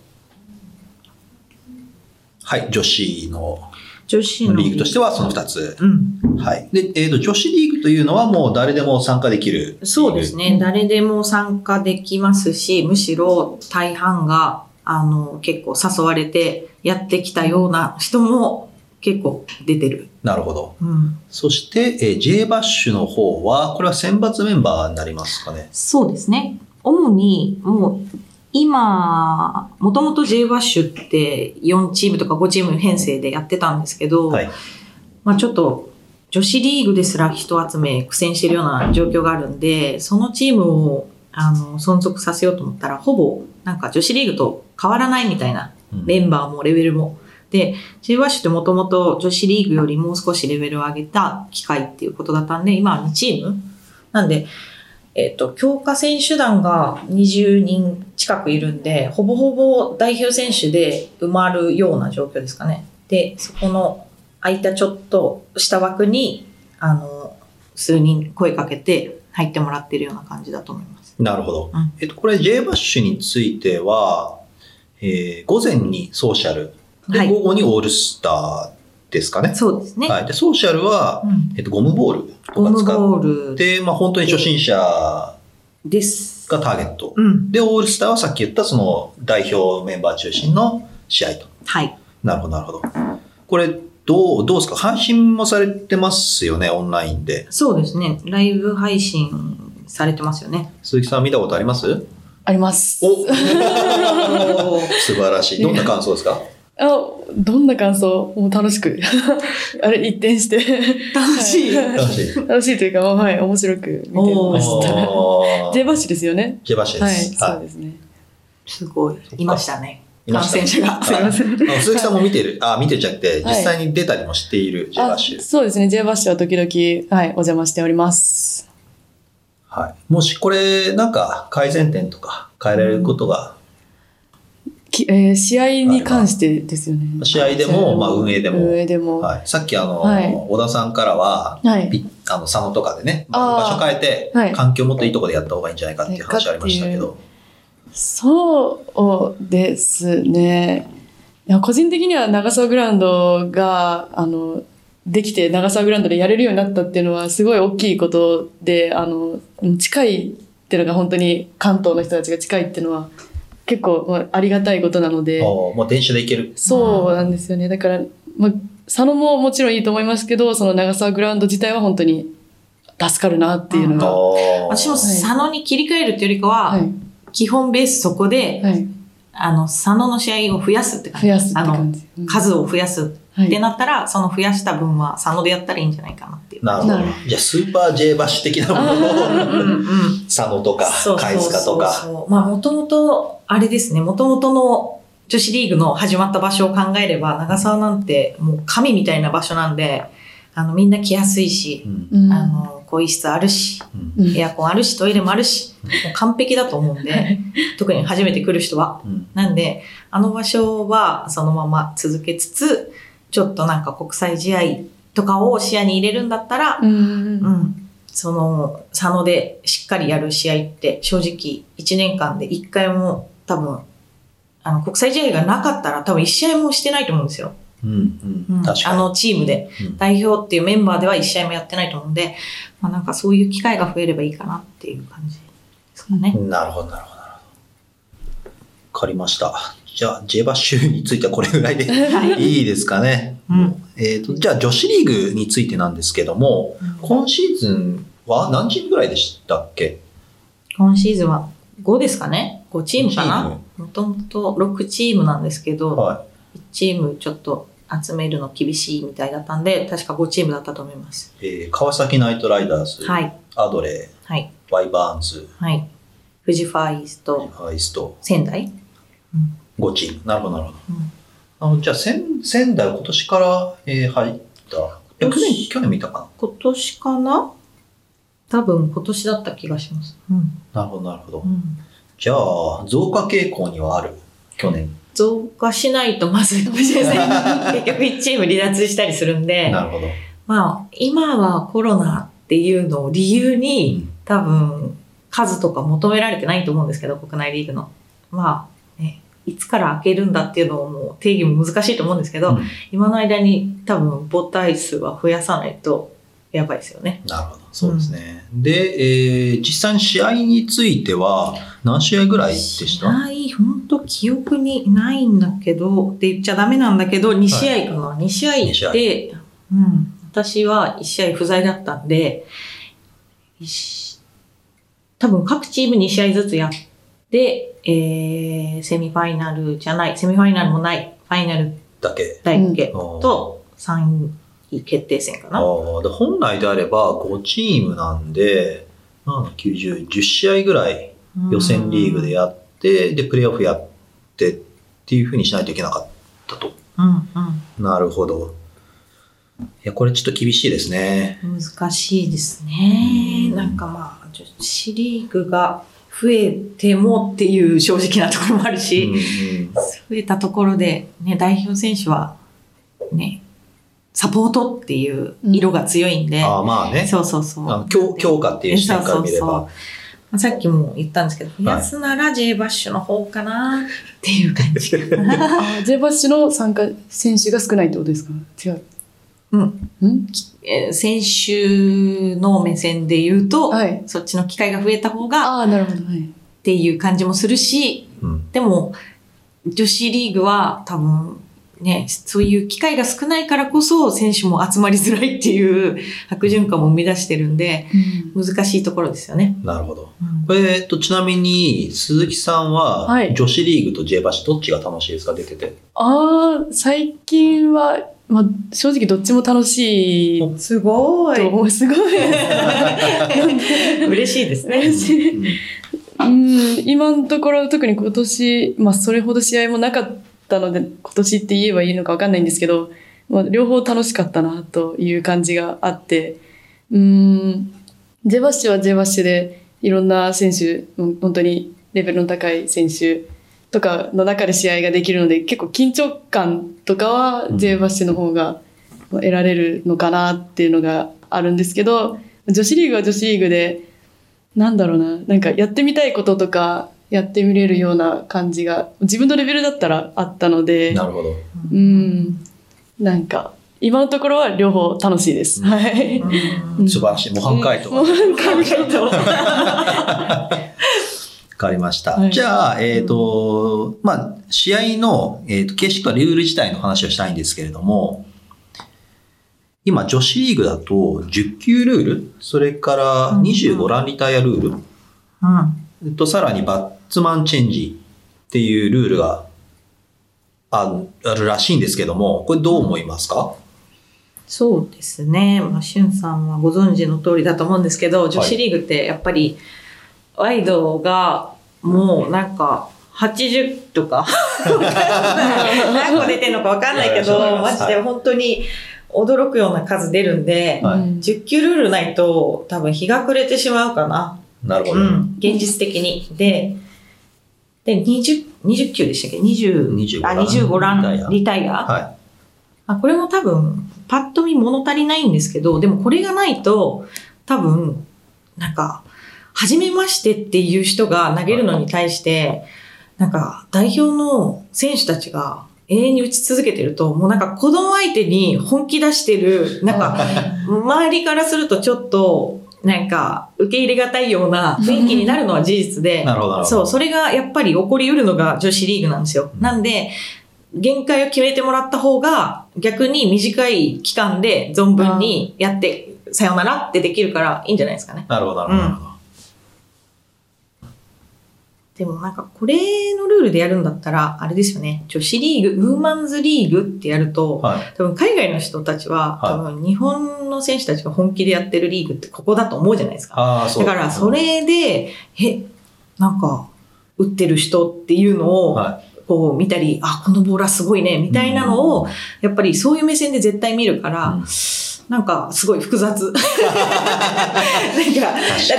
はい、女子の女子のリーグとしてはその二つ。うん。はい。で、えっ、と、女子リーグというのはもう誰でも参加できる。そうですね。誰でも参加できますし、むしろ大半が、あの、結構誘われてやってきたような人も結構出てる。なるほど。うん。そして、えー J バッシュの方は、これは選抜メンバーになりますかね？そうですね。主に、もう、今、もともと J バッシュって4チームとか5チーム編成でやってたんですけど、はい。まあちょっと、女子リーグですら人集め苦戦してるような状況があるんで、そのチームを、あの、存続させようと思ったら、ほぼ、なんか女子リーグと変わらないみたいな、うんメンバーもレベルも。で、J バッシュってもともと女子リーグよりもう少しレベルを上げた機会っていうことだったんで、今は2チームなんで、えっ、と、強化選手団が20人近くいるんで、ほぼほぼ代表選手で埋まるような状況ですかね。で、そこの空いたちょっとした枠に、あの、数人声かけて入ってもらってるような感じだと思います。なるほど。うんえっと、これ J バッシュについては、えー午前にソーシャル、で、はい午後にオールスターですかね。そうですね。はい。で、ソーシャルは、うんえっと、ゴムボールとか使って、まあ本当に初心者がです。ターゲット。うん。で、オールスターはさっき言ったその代表メンバー中心の試合と。はい。なるほど、なるほど。これ、どう、どうですか？配信もされてますよね、オンラインで。そうですね。ライブ配信されてますよね。鈴木さん見たことあります？あります。お 素晴らしい。どんな感想ですか？あ、どんな感想？もう楽しく。あれ、一転して。楽しい。楽しい。楽しいというか、はい、面白く見てました。おー J バッシュですよね。ジェバシではい、す。そうですね。すごい。いましたね。感染者が。はいすいません。あ鈴木さんも見てる、あ、見てるじゃなくて、はい実際に出たりもしている、ジェバッシュ。そうですね。J バッシュは時々、はい、お邪魔しております。はい。もしこれ、なんか改善点とか変えられることが、きえー試合に関してですよね。試合でもまあ運営でも運営でも。ははい。さっきあの、はい小田さんからは、い。ピあの、佐野とかでね、あー場所変えて、はい環境もっといいところでやった方がいいんじゃないかっていう話ありましたけど。そうですね。個人的には長沢グラウンドが、あの、できて長沢グラウンドでやれるようになったっていうのはすごい大きいことで、あの、近いっていうのが本当に関東の人たちが近いっていうのは結構まあありがたいことなので、もう電車で行ける。そうなんですよね。だから、まあ、佐野ももちろんいいと思いますけど、その長沢グラウンド自体は本当に助かるなっていうのが。おー私も佐野に切り替えるっていうよりかは、はい。基本ベースそこで、はい。あの、佐野の試合を増やすって感じ。増やすってあの、感じ。うん数を増やすはいってなったら、その増やした分は佐野でやったらいいんじゃないかなっていう。なるほど。じゃあ、スーパー J バッシュ的なものを。佐野とかそう、貝塚とか。そうそうまあ、もともと、あれですね、もともとの女子リーグの始まった場所を考えれば、長沢なんてもう神みたいな場所なんで、あの、みんな来やすいしう、んうんあの、更衣室あるし、うんうんエアコンあるし、トイレもあるし、もう完璧だと思うんで、特に初めて来る人は。うんなんで、あの場所はそのまま続けつつ、ちょっとなんか国際試合とかを視野に入れるんだったら、うんうん。その、佐野でしっかりやる試合って正直1年間で1回も多分、あの、国際試合がなかったら多分1試合もしてないと思うんですよ。うんううんん。確かに。あのチームで。うん代表っていうメンバーでは1試合もやってないと思うんで、まあなんかそういう機会が増えればいいかなっていう感じですかね。なるほど、なるほど。なるほどわかりました。じゃあ、J バッシュについてはこれぐらいでいいですかね。うん。えっ、と、じゃあ女子リーグについてなんですけども、今シーズンは何チームぐらいでしたっけ？今シーズンは5ですかね ?5 チームか5なもともと6チームなんですけど、は1チームちょっと集めるの厳しいみたいだったんで、確か5チームだったと思います。い。えー川崎ナイトライダーズ、はい。アドレはい。ー、ワイバーンズ、はい。富士ファイスト、アイスト、仙台5チーム。なるほど、なるほど。うんあのじゃあ仙、仙台は今年から、えー入った。去年、去年見たか今年かな？多分今年だった気がします。うん。な。なるほど、なるほど。うんじゃあ、増加傾向にはある？去年。増加しないとまずいかもしれない。結局1チーム離脱したりするんで、なるほど。まあ、今はコロナっていうのを理由に、多分、数とか求められてないと思うんですけど、国内リーグの。まあ、ね、いつから開けるんだっていうのをもう定義も難しいと思うんですけど、うん今の間に多分母体数は増やさないとやばいですよね。なるほど。そうですね。で、えー実際に試合については、何試合ぐらいでした？ない、本当記憶にないんだけど、って言っちゃダメなんだけど、2試合かな、2試合二試合で、うん、私は1試合不在だったんで、一多分各チーム2試合ずつやって、えー、セミファイナルじゃない、セミファイナルもない、ファイナルだけ。だけうんと3位決定戦かな。あーで本来であれば5チームなんで、7、90、10試合ぐらい予選リーグでやって、で、プレーオフやってっていう風にしないといけなかったと。うんうんなるほど。いや、これちょっと厳しいですね。難しいですね。うんなんかまあ、女子リーグが増えてもっていう正直なところもあるし、うんうん増えたところで、ね、代表選手は、ね、サポートっていう色が強いんで、ああ、まあね。そうそうそう。強強化っていう視点から見れば。そうそうそうまあさっきも言ったんですけど、増やすなら J バッシュの方かなっていう感じかな。あ J バッシュの参加選手が少ないってことですか？違う。うん。ん？えー選手の目線で言うと、はい。そっちの機会が増えた方がああ、なるほど。はい。っていう感じもするし、うんでも、女子リーグは多分、ね、そういう機会が少ないからこそ選手も集まりづらいっていう悪循環も生み出してるんで、難しいところですよね。なるほど。これ、えっと、ちなみに、鈴木さんは、はい女子リーグと J バッシュどっちが楽しいですか？出てて。ああ、最近は、まあ、正直どっちも楽しいすごと思う。すごい。嬉しいですね。嬉しい。うん、今のところ特に今年、まあそれほど試合もなかったので、今年って言えばいいのかわかんないんですけど、まあ、両方楽しかったなという感じがあって、うん、ジェバッシュはジェバッシュで、いろんな選手、うん本当にレベルの高い選手とかの中で試合ができるので、結構緊張感とかはうんジェバッシュの方が得られるのかなっていうのがあるんですけど、女子リーグは女子リーグで、なんだろうな、なんかやってみたいこととか、やってみれるような感じが、自分のレベルだったらあったので、なるほど。うん、なんか、今のところは両方楽しいです。うんはい。うん素晴らしい。模範解答。模範解答わかりました。はいじゃあ、えっ、と、まあ、試合の、えーと形式とルール自体の話をしたいんですけれども、今、女子リーグだと10球ルール、それから25ランリタイアルールうんえっと、さらにバッツマンチェンジっていうルールがああるらしいんですけども、これどう思いますか、そうですね。まあ、しゅんさんはご存知の通りだと思うんですけど、女子リーグってやっぱり、ワイドがもうなんか、80とか、何個出てんのかわかんないけど、マジで本当に驚くような数出るんで、はいうん10球ルールないと多分日が暮れてしまうかな。なるほど。うん、現実的に。で、で、20、20球でしたっけ ?20、25あ、25ラン、リタイア。はあこれも多分、パッと見物足りないんですけど、でもこれがないと、多分、なんか、初めましてっていう人が投げるのに対して、なんか、代表の選手たちが永遠に打ち続けてると、もうなんか子供相手に本気出してる、なんか、周りからするとちょっと、なんか、受け入れがたいような雰囲気になるのは事実で。そう、それがやっぱり起こりうるのが女子リーグなんですよ。なんで、限界を決めてもらった方が、逆に短い期間で存分にやって、さよならってできるからいいんじゃないですかね。なるほど、なるほどなるほど。でもなんか、これのルールでやるんだったら、あれですよね。女子リーグ、ウーマンズリーグってやると、はい。多分海外の人たちは、はい多分日本の選手たちが本気でやってるリーグってここだと思うじゃないですか。だから、それで、え、なんか、打ってる人っていうのを、はこう見たり、あ、このボーラーすごいね、みたいなのを、やっぱりそういう目線で絶対見るから、うんなんかすごい複雑。なんか、だ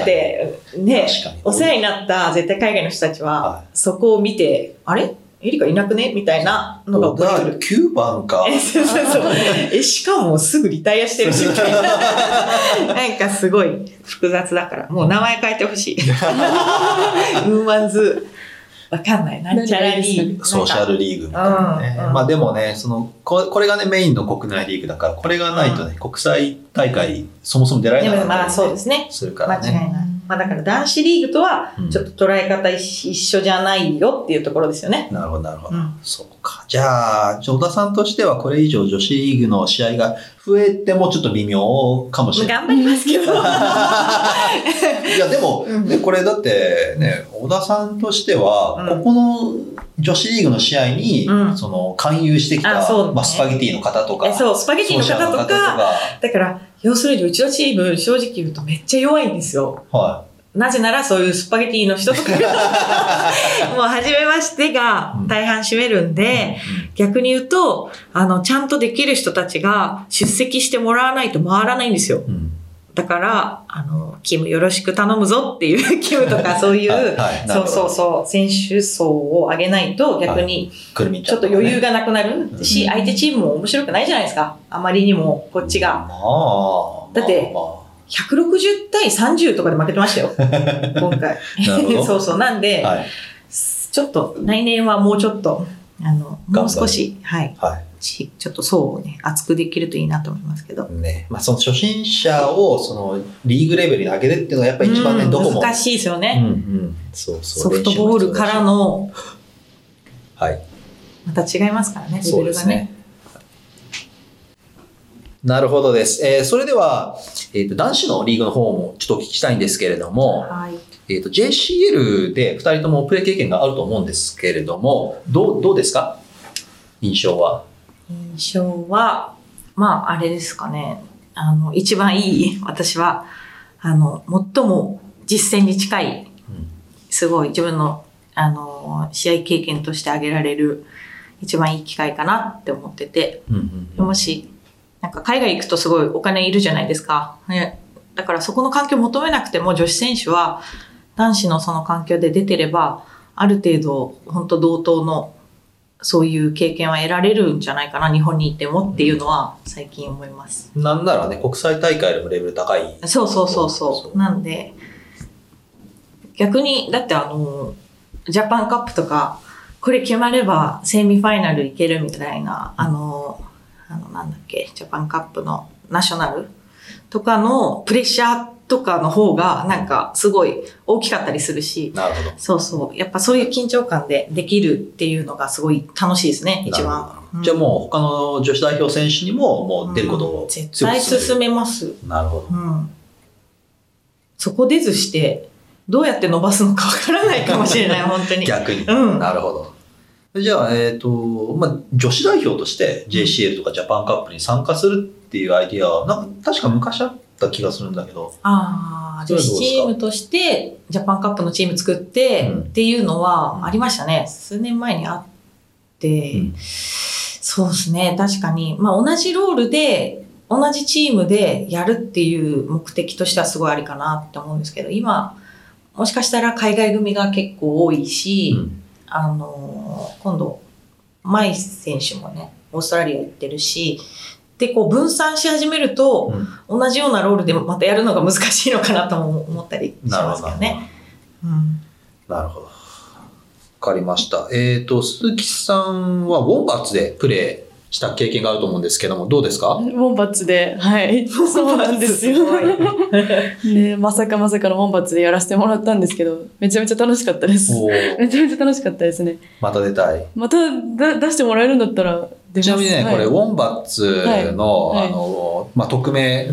って、ねお世話になった絶対海外の人たちは、はそこを見て、あれ？エリカいなくね？みたいなのが起こってくる。9番か。え、そうそうそう。え、しかもすぐリタイアしてるし、みたいな。なんかすごい複雑だから、もう名前変えてほしい。ウーマンズ、わかんない。なんちゃらリーグ。ソーシャルリーグみたいなね。うんうんまあでもね、そのこ、これがね、メインの国内リーグだから、これがないとね、国際大会、そもそも出られでなかったりねもまあそうですね。するか間違いらね。ない。まあだから男子リーグとはうんちょっと捉え方一一緒じゃないよっていうところですよね。なるほど、なるほど。うんそうか。じゃあ、小田さんとしては、これ以上女子リーグの試合が増えてもちょっと微妙かもしれない。頑張りますけど。いや、でも、うん。ねこれだってね、小田さんとしては、うん。ここの女子リーグの試合に、うん。その、勧誘してきた、まあ、スパゲティの方とか、えそう、スパゲティの方とか、だから、要するにうちのチーム、正直言うとめっちゃ弱いんですよ。はなぜならそういうスパゲティの人とかが、もう初めましてが大半占めるんい。で、逆に言うと、あの、ちゃんとできる人たちが出席してもらわないと回らないんですよ。だから、あの、キムよろしく頼むぞっていう キムとかそういう、そうそうそう、選手層を上げないと逆にちちょっと余裕がなくなるし、うん相手チームも面白くないじゃないですか？あまりにもこっちが。まあ。だってまあ160対30とかで負けてましたよ。今回。そうそう。なんで、まあはい。ちょっと来年はもうちょっと、あの、もう少し、はい。はちちょっと層をね、厚くできるといいなと思いますけど。い。ね。まあ、その初心者を、その、リーグレベルに上げるっていうのがやっぱり一番ね、うんどこも。難しいですようんね。うん。そうそう。ソフトボールからの、はい。また違いますからね、レベルがね。ですね。なるほどです。えーそれでは、えっ、と、男子のリーグの方もちょっとお聞きしたいんですけれども、はい。えっ、と、JCL で2人ともプレー経験があると思うんですけれども、どう、どうですか？印象は。印象は、まあ、あれですかね。あの、一番いい、私は、あの、最も実践に近い、すごい自分の、あの、試合経験として挙げられる、一番いい機会かなって思ってて、うんうんもし、なんか海外行くとすごいお金いるじゃないですか。ね、だからそこの環境を求めなくても女子選手は男子のその環境で出てれば、ある程度本当同等のそういう経験は得られるんじゃないかな、日本にいてもっていうのは最近思います。なんならね、国際大会でもレベル高い。そうそうそうそう。なんで、逆に、だってあの、ジャパンカップとか、これ決まればセミファイナルいけるみたいな、あの、あの、なんだっけ、ジャパンカップのナショナル？とかのプレッシャーとかの方が、なんかすごい大きかったりするし、なるほど。そうそう。やっぱそういう緊張感でできるっていうのがすごい楽しいですね、一番じゃあもう他の女子代表選手にももう出ることをうん絶対進めめます。る。なるほど。うん。そこ出ずして、どうやって伸ばすのかわからないかもしれない、本当に。逆に。うんなるほど。じゃあ、えっ、と、まあ、女子代表として JCL とかジャパンカップに参加するっていうアイディアは、なんか確か昔あった気がするんだけど。ああ、女子チームとして、ジャパンカップのチーム作って、うんっていうのはありましたね。数年前にあって、うんそうですね、確かに。まあ同じロールで、同じチームでやるっていう目的としてはすごいありかなって思うんですけど、今、もしかしたら海外組が結構多いし、うんあのー今度、マイ選手もね、オーストラリア行ってるし、で、こう分散し始めると、うん同じようなロールでまたやるのが難しいのかなとも思ったりしますけど。ね。うんなるほど。わかりました。えっ、と、鈴木さんはウォンバッツでプレーした経験があると思うんですけども、どうですか？ウォンバッツで、はい。そうなんですよ。ね、まさかまさかのウォンバッツでやらせてもらったんですけど、めちゃめちゃ楽しかったです。めちゃめちゃ楽しかったですね。また出たい。まただ出してもらえるんだったら。ちなみにね、はいこれ、ウォンバッツの、はいはいあの、まあ、匿名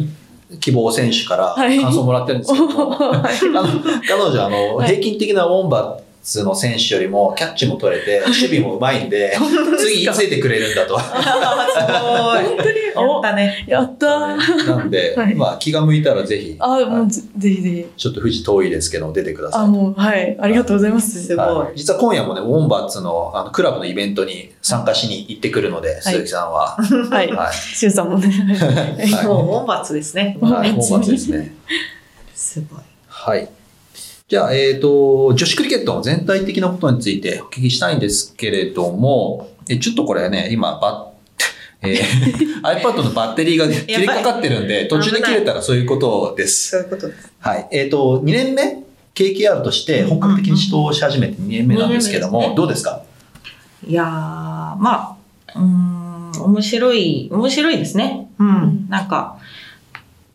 希望選手からはい感想もらってるんですけども、はいあの彼女、あの、はい平均的なウォンバッツの選手よりもキャッチも取れて、守備もうまいんで、次いつ出てくれるんだと。あーすごい。本当に？やったね。やったー。なんで、はいまあ、気が向いたらぜひ、あ、もはいうぜぜひぜひ。ちょっと富士遠いですけど、出てください。あ、もう、はい。ありがとうございます。すごいはい実は今夜もね、ウォンバッツのあのクラブのイベントに参加しに行ってくるので、鈴木さんは。はい。はい。しゅんさんもね。はい もう、ウォンバッツですね。はい、ウォンバッツですね。すごい。はい。じゃあ、えっ、と、女子クリケットの全体的なことについてお聞きしたいんですけれども、えちょっとこれね、今、バッ、えー iPad のバッテリーがね切れかかってるんで、途中で切れたらそういうことです。そういうことです。はい。えっ、と、2年目 ?KKR として本格的に指導し始めて2年目なんですけども、二年目ですねどうですか？いやー、まあ、うーん、面白い、面白いですね。うん。なんか、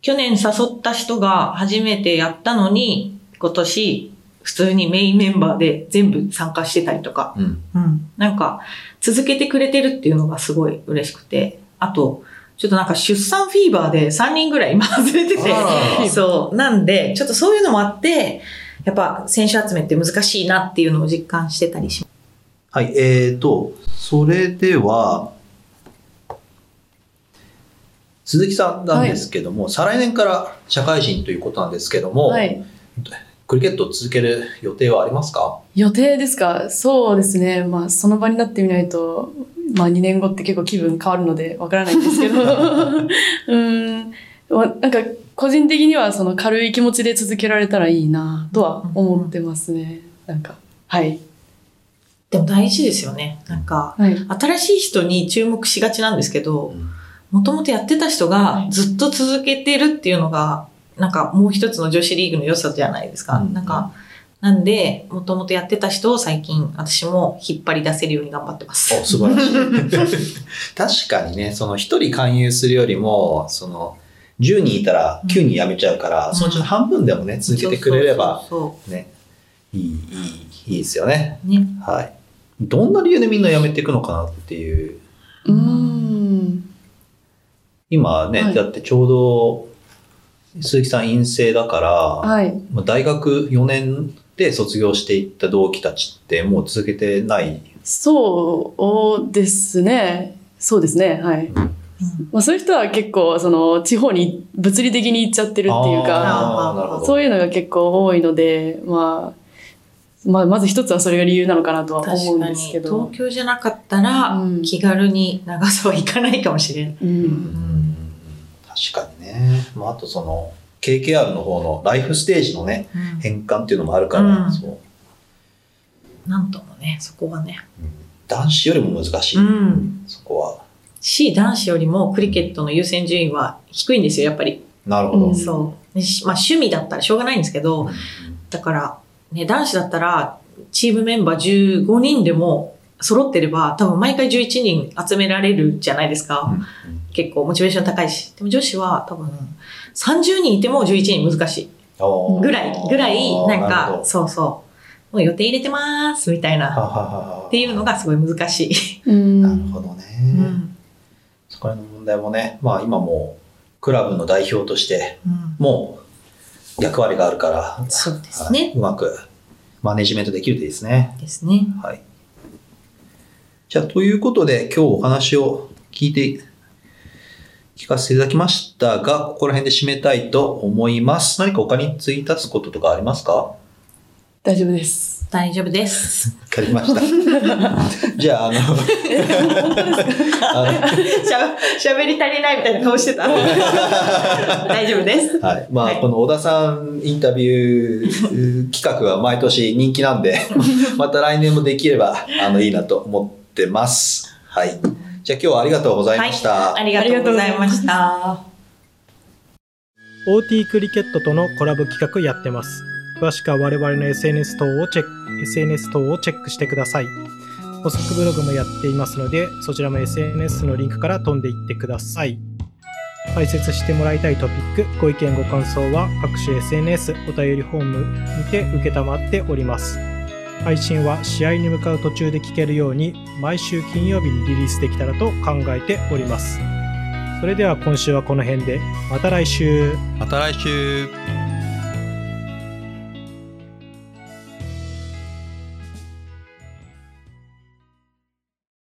去年誘った人が初めてやったのに、今年、普通にメインメンバーで全部参加してたりとか、うん。うん。なんか、続けてくれてるっていうのがすごい嬉しくて、あと、ちょっとなんか出産フィーバーで3人ぐらい今外れててそう。なんで、ちょっとそういうのもあって、やっぱ選手集めって難しいなっていうのを実感してたりします。はい。えっ、と、それでは、鈴木さんなんですけども、再来年から社会人ということなんですけども、はい。クリケットを続ける予定はありますか？予定ですか？そうですね。まあ、その場になってみないと、まあ、2年後って結構気分変わるので、わからないんですけど。うーん。まあなんか、個人的にはその軽い気持ちで続けられたらいいなとは思ってますね。なんか、はい。でも大事ですよね。なんか、はい。新しい人に注目しがちなんですけどうん、もともとやってた人がずっと続けてるっていうのが、なんかもう一つの女子リーグの良さじゃないですか。うんなんか、なんで、もともとやってた人を最近私も引っ張り出せるように頑張ってます。お、素晴らしい。確かにね、その一人勧誘するよりも、その、10人いたら9人辞めちゃうから、うんそのうちの半分でもね、続けてくれれば、そうね、いい、いい、いいですよね。ね。はい。どんな理由でみんな辞めていくのかなっていう。うーん。今ね、はいだってちょうど、鈴木さん陰性だから、はい。まあ大学4年で卒業していった同期たちってもう続けてない？そうですね。そうですね。はい。まあ、そういう人は結構、その、地方に物理的に行っちゃってるっていうか、あーなるほど。そういうのが結構多いので、まあ、まあ、まず一つはそれが理由なのかなとは思うんですけど東。京じゃなかったら、うん気軽に長さは行かないかもしれない。う。うんん確かにね。まあ、あとその、KKR の方のライフステージのね、変換っていうのもあるから、うんそうなんともね、そこはね。男子よりも難しい、うん。そこは。し、男子よりもクリケットの優先順位は低いんですよ、やっぱり。なるほど。うんそう。しまあ趣味だったらしょうがないんですけど、だから、ね、男子だったら、チームメンバー15人でも揃ってれば、多分毎回11人集められるじゃないですか。結構モチベーション高いし。でも女子は多分30人いても11人難しい。ぐらい、ぐらい、なんか、そうそう。もう予定入れてまーす、みたいな。っっていうのがすごい難しい。うん。なるほどね。うん。そこら辺の問題もね、まあ今もうクラブの代表として、うんもう役割があるから、そうですはいね。うまくマネジメントできるといいですね。ですね。はい。じゃあ、ということで、今日お話を聞いて、聞かせていただきましたが、ここら辺で締めたいと思います。何か他に追加すこととかありますか？わ大丈夫です。大丈夫です。かりました。じゃあ、あの、あ しゃ、喋り足りないみたいな顔してた。大丈夫です。のはい。まあ、はいこの小田さんインタビュー企画は毎年人気なんで、また来年もできれば、あの、いいなと思ってます。はい。じゃあ今日はありがとうございました。ありがとうございました。OT クリケットとのコラボ企画やってます。詳しくは我々の SNS 等をチェック、SNS 等をチェックしてください。補足ブログもやっていますので、そちらも SNS のリンクから飛んでいってください。解説してもらいたいトピック、ご意見ご感想は各種 SNS お便りフォームにて受けたまっております。配信は試合に向かう途中で聞けるように毎週金曜日にリリースできたらと考えております。それでは今週はこの辺で、また来週。また来週。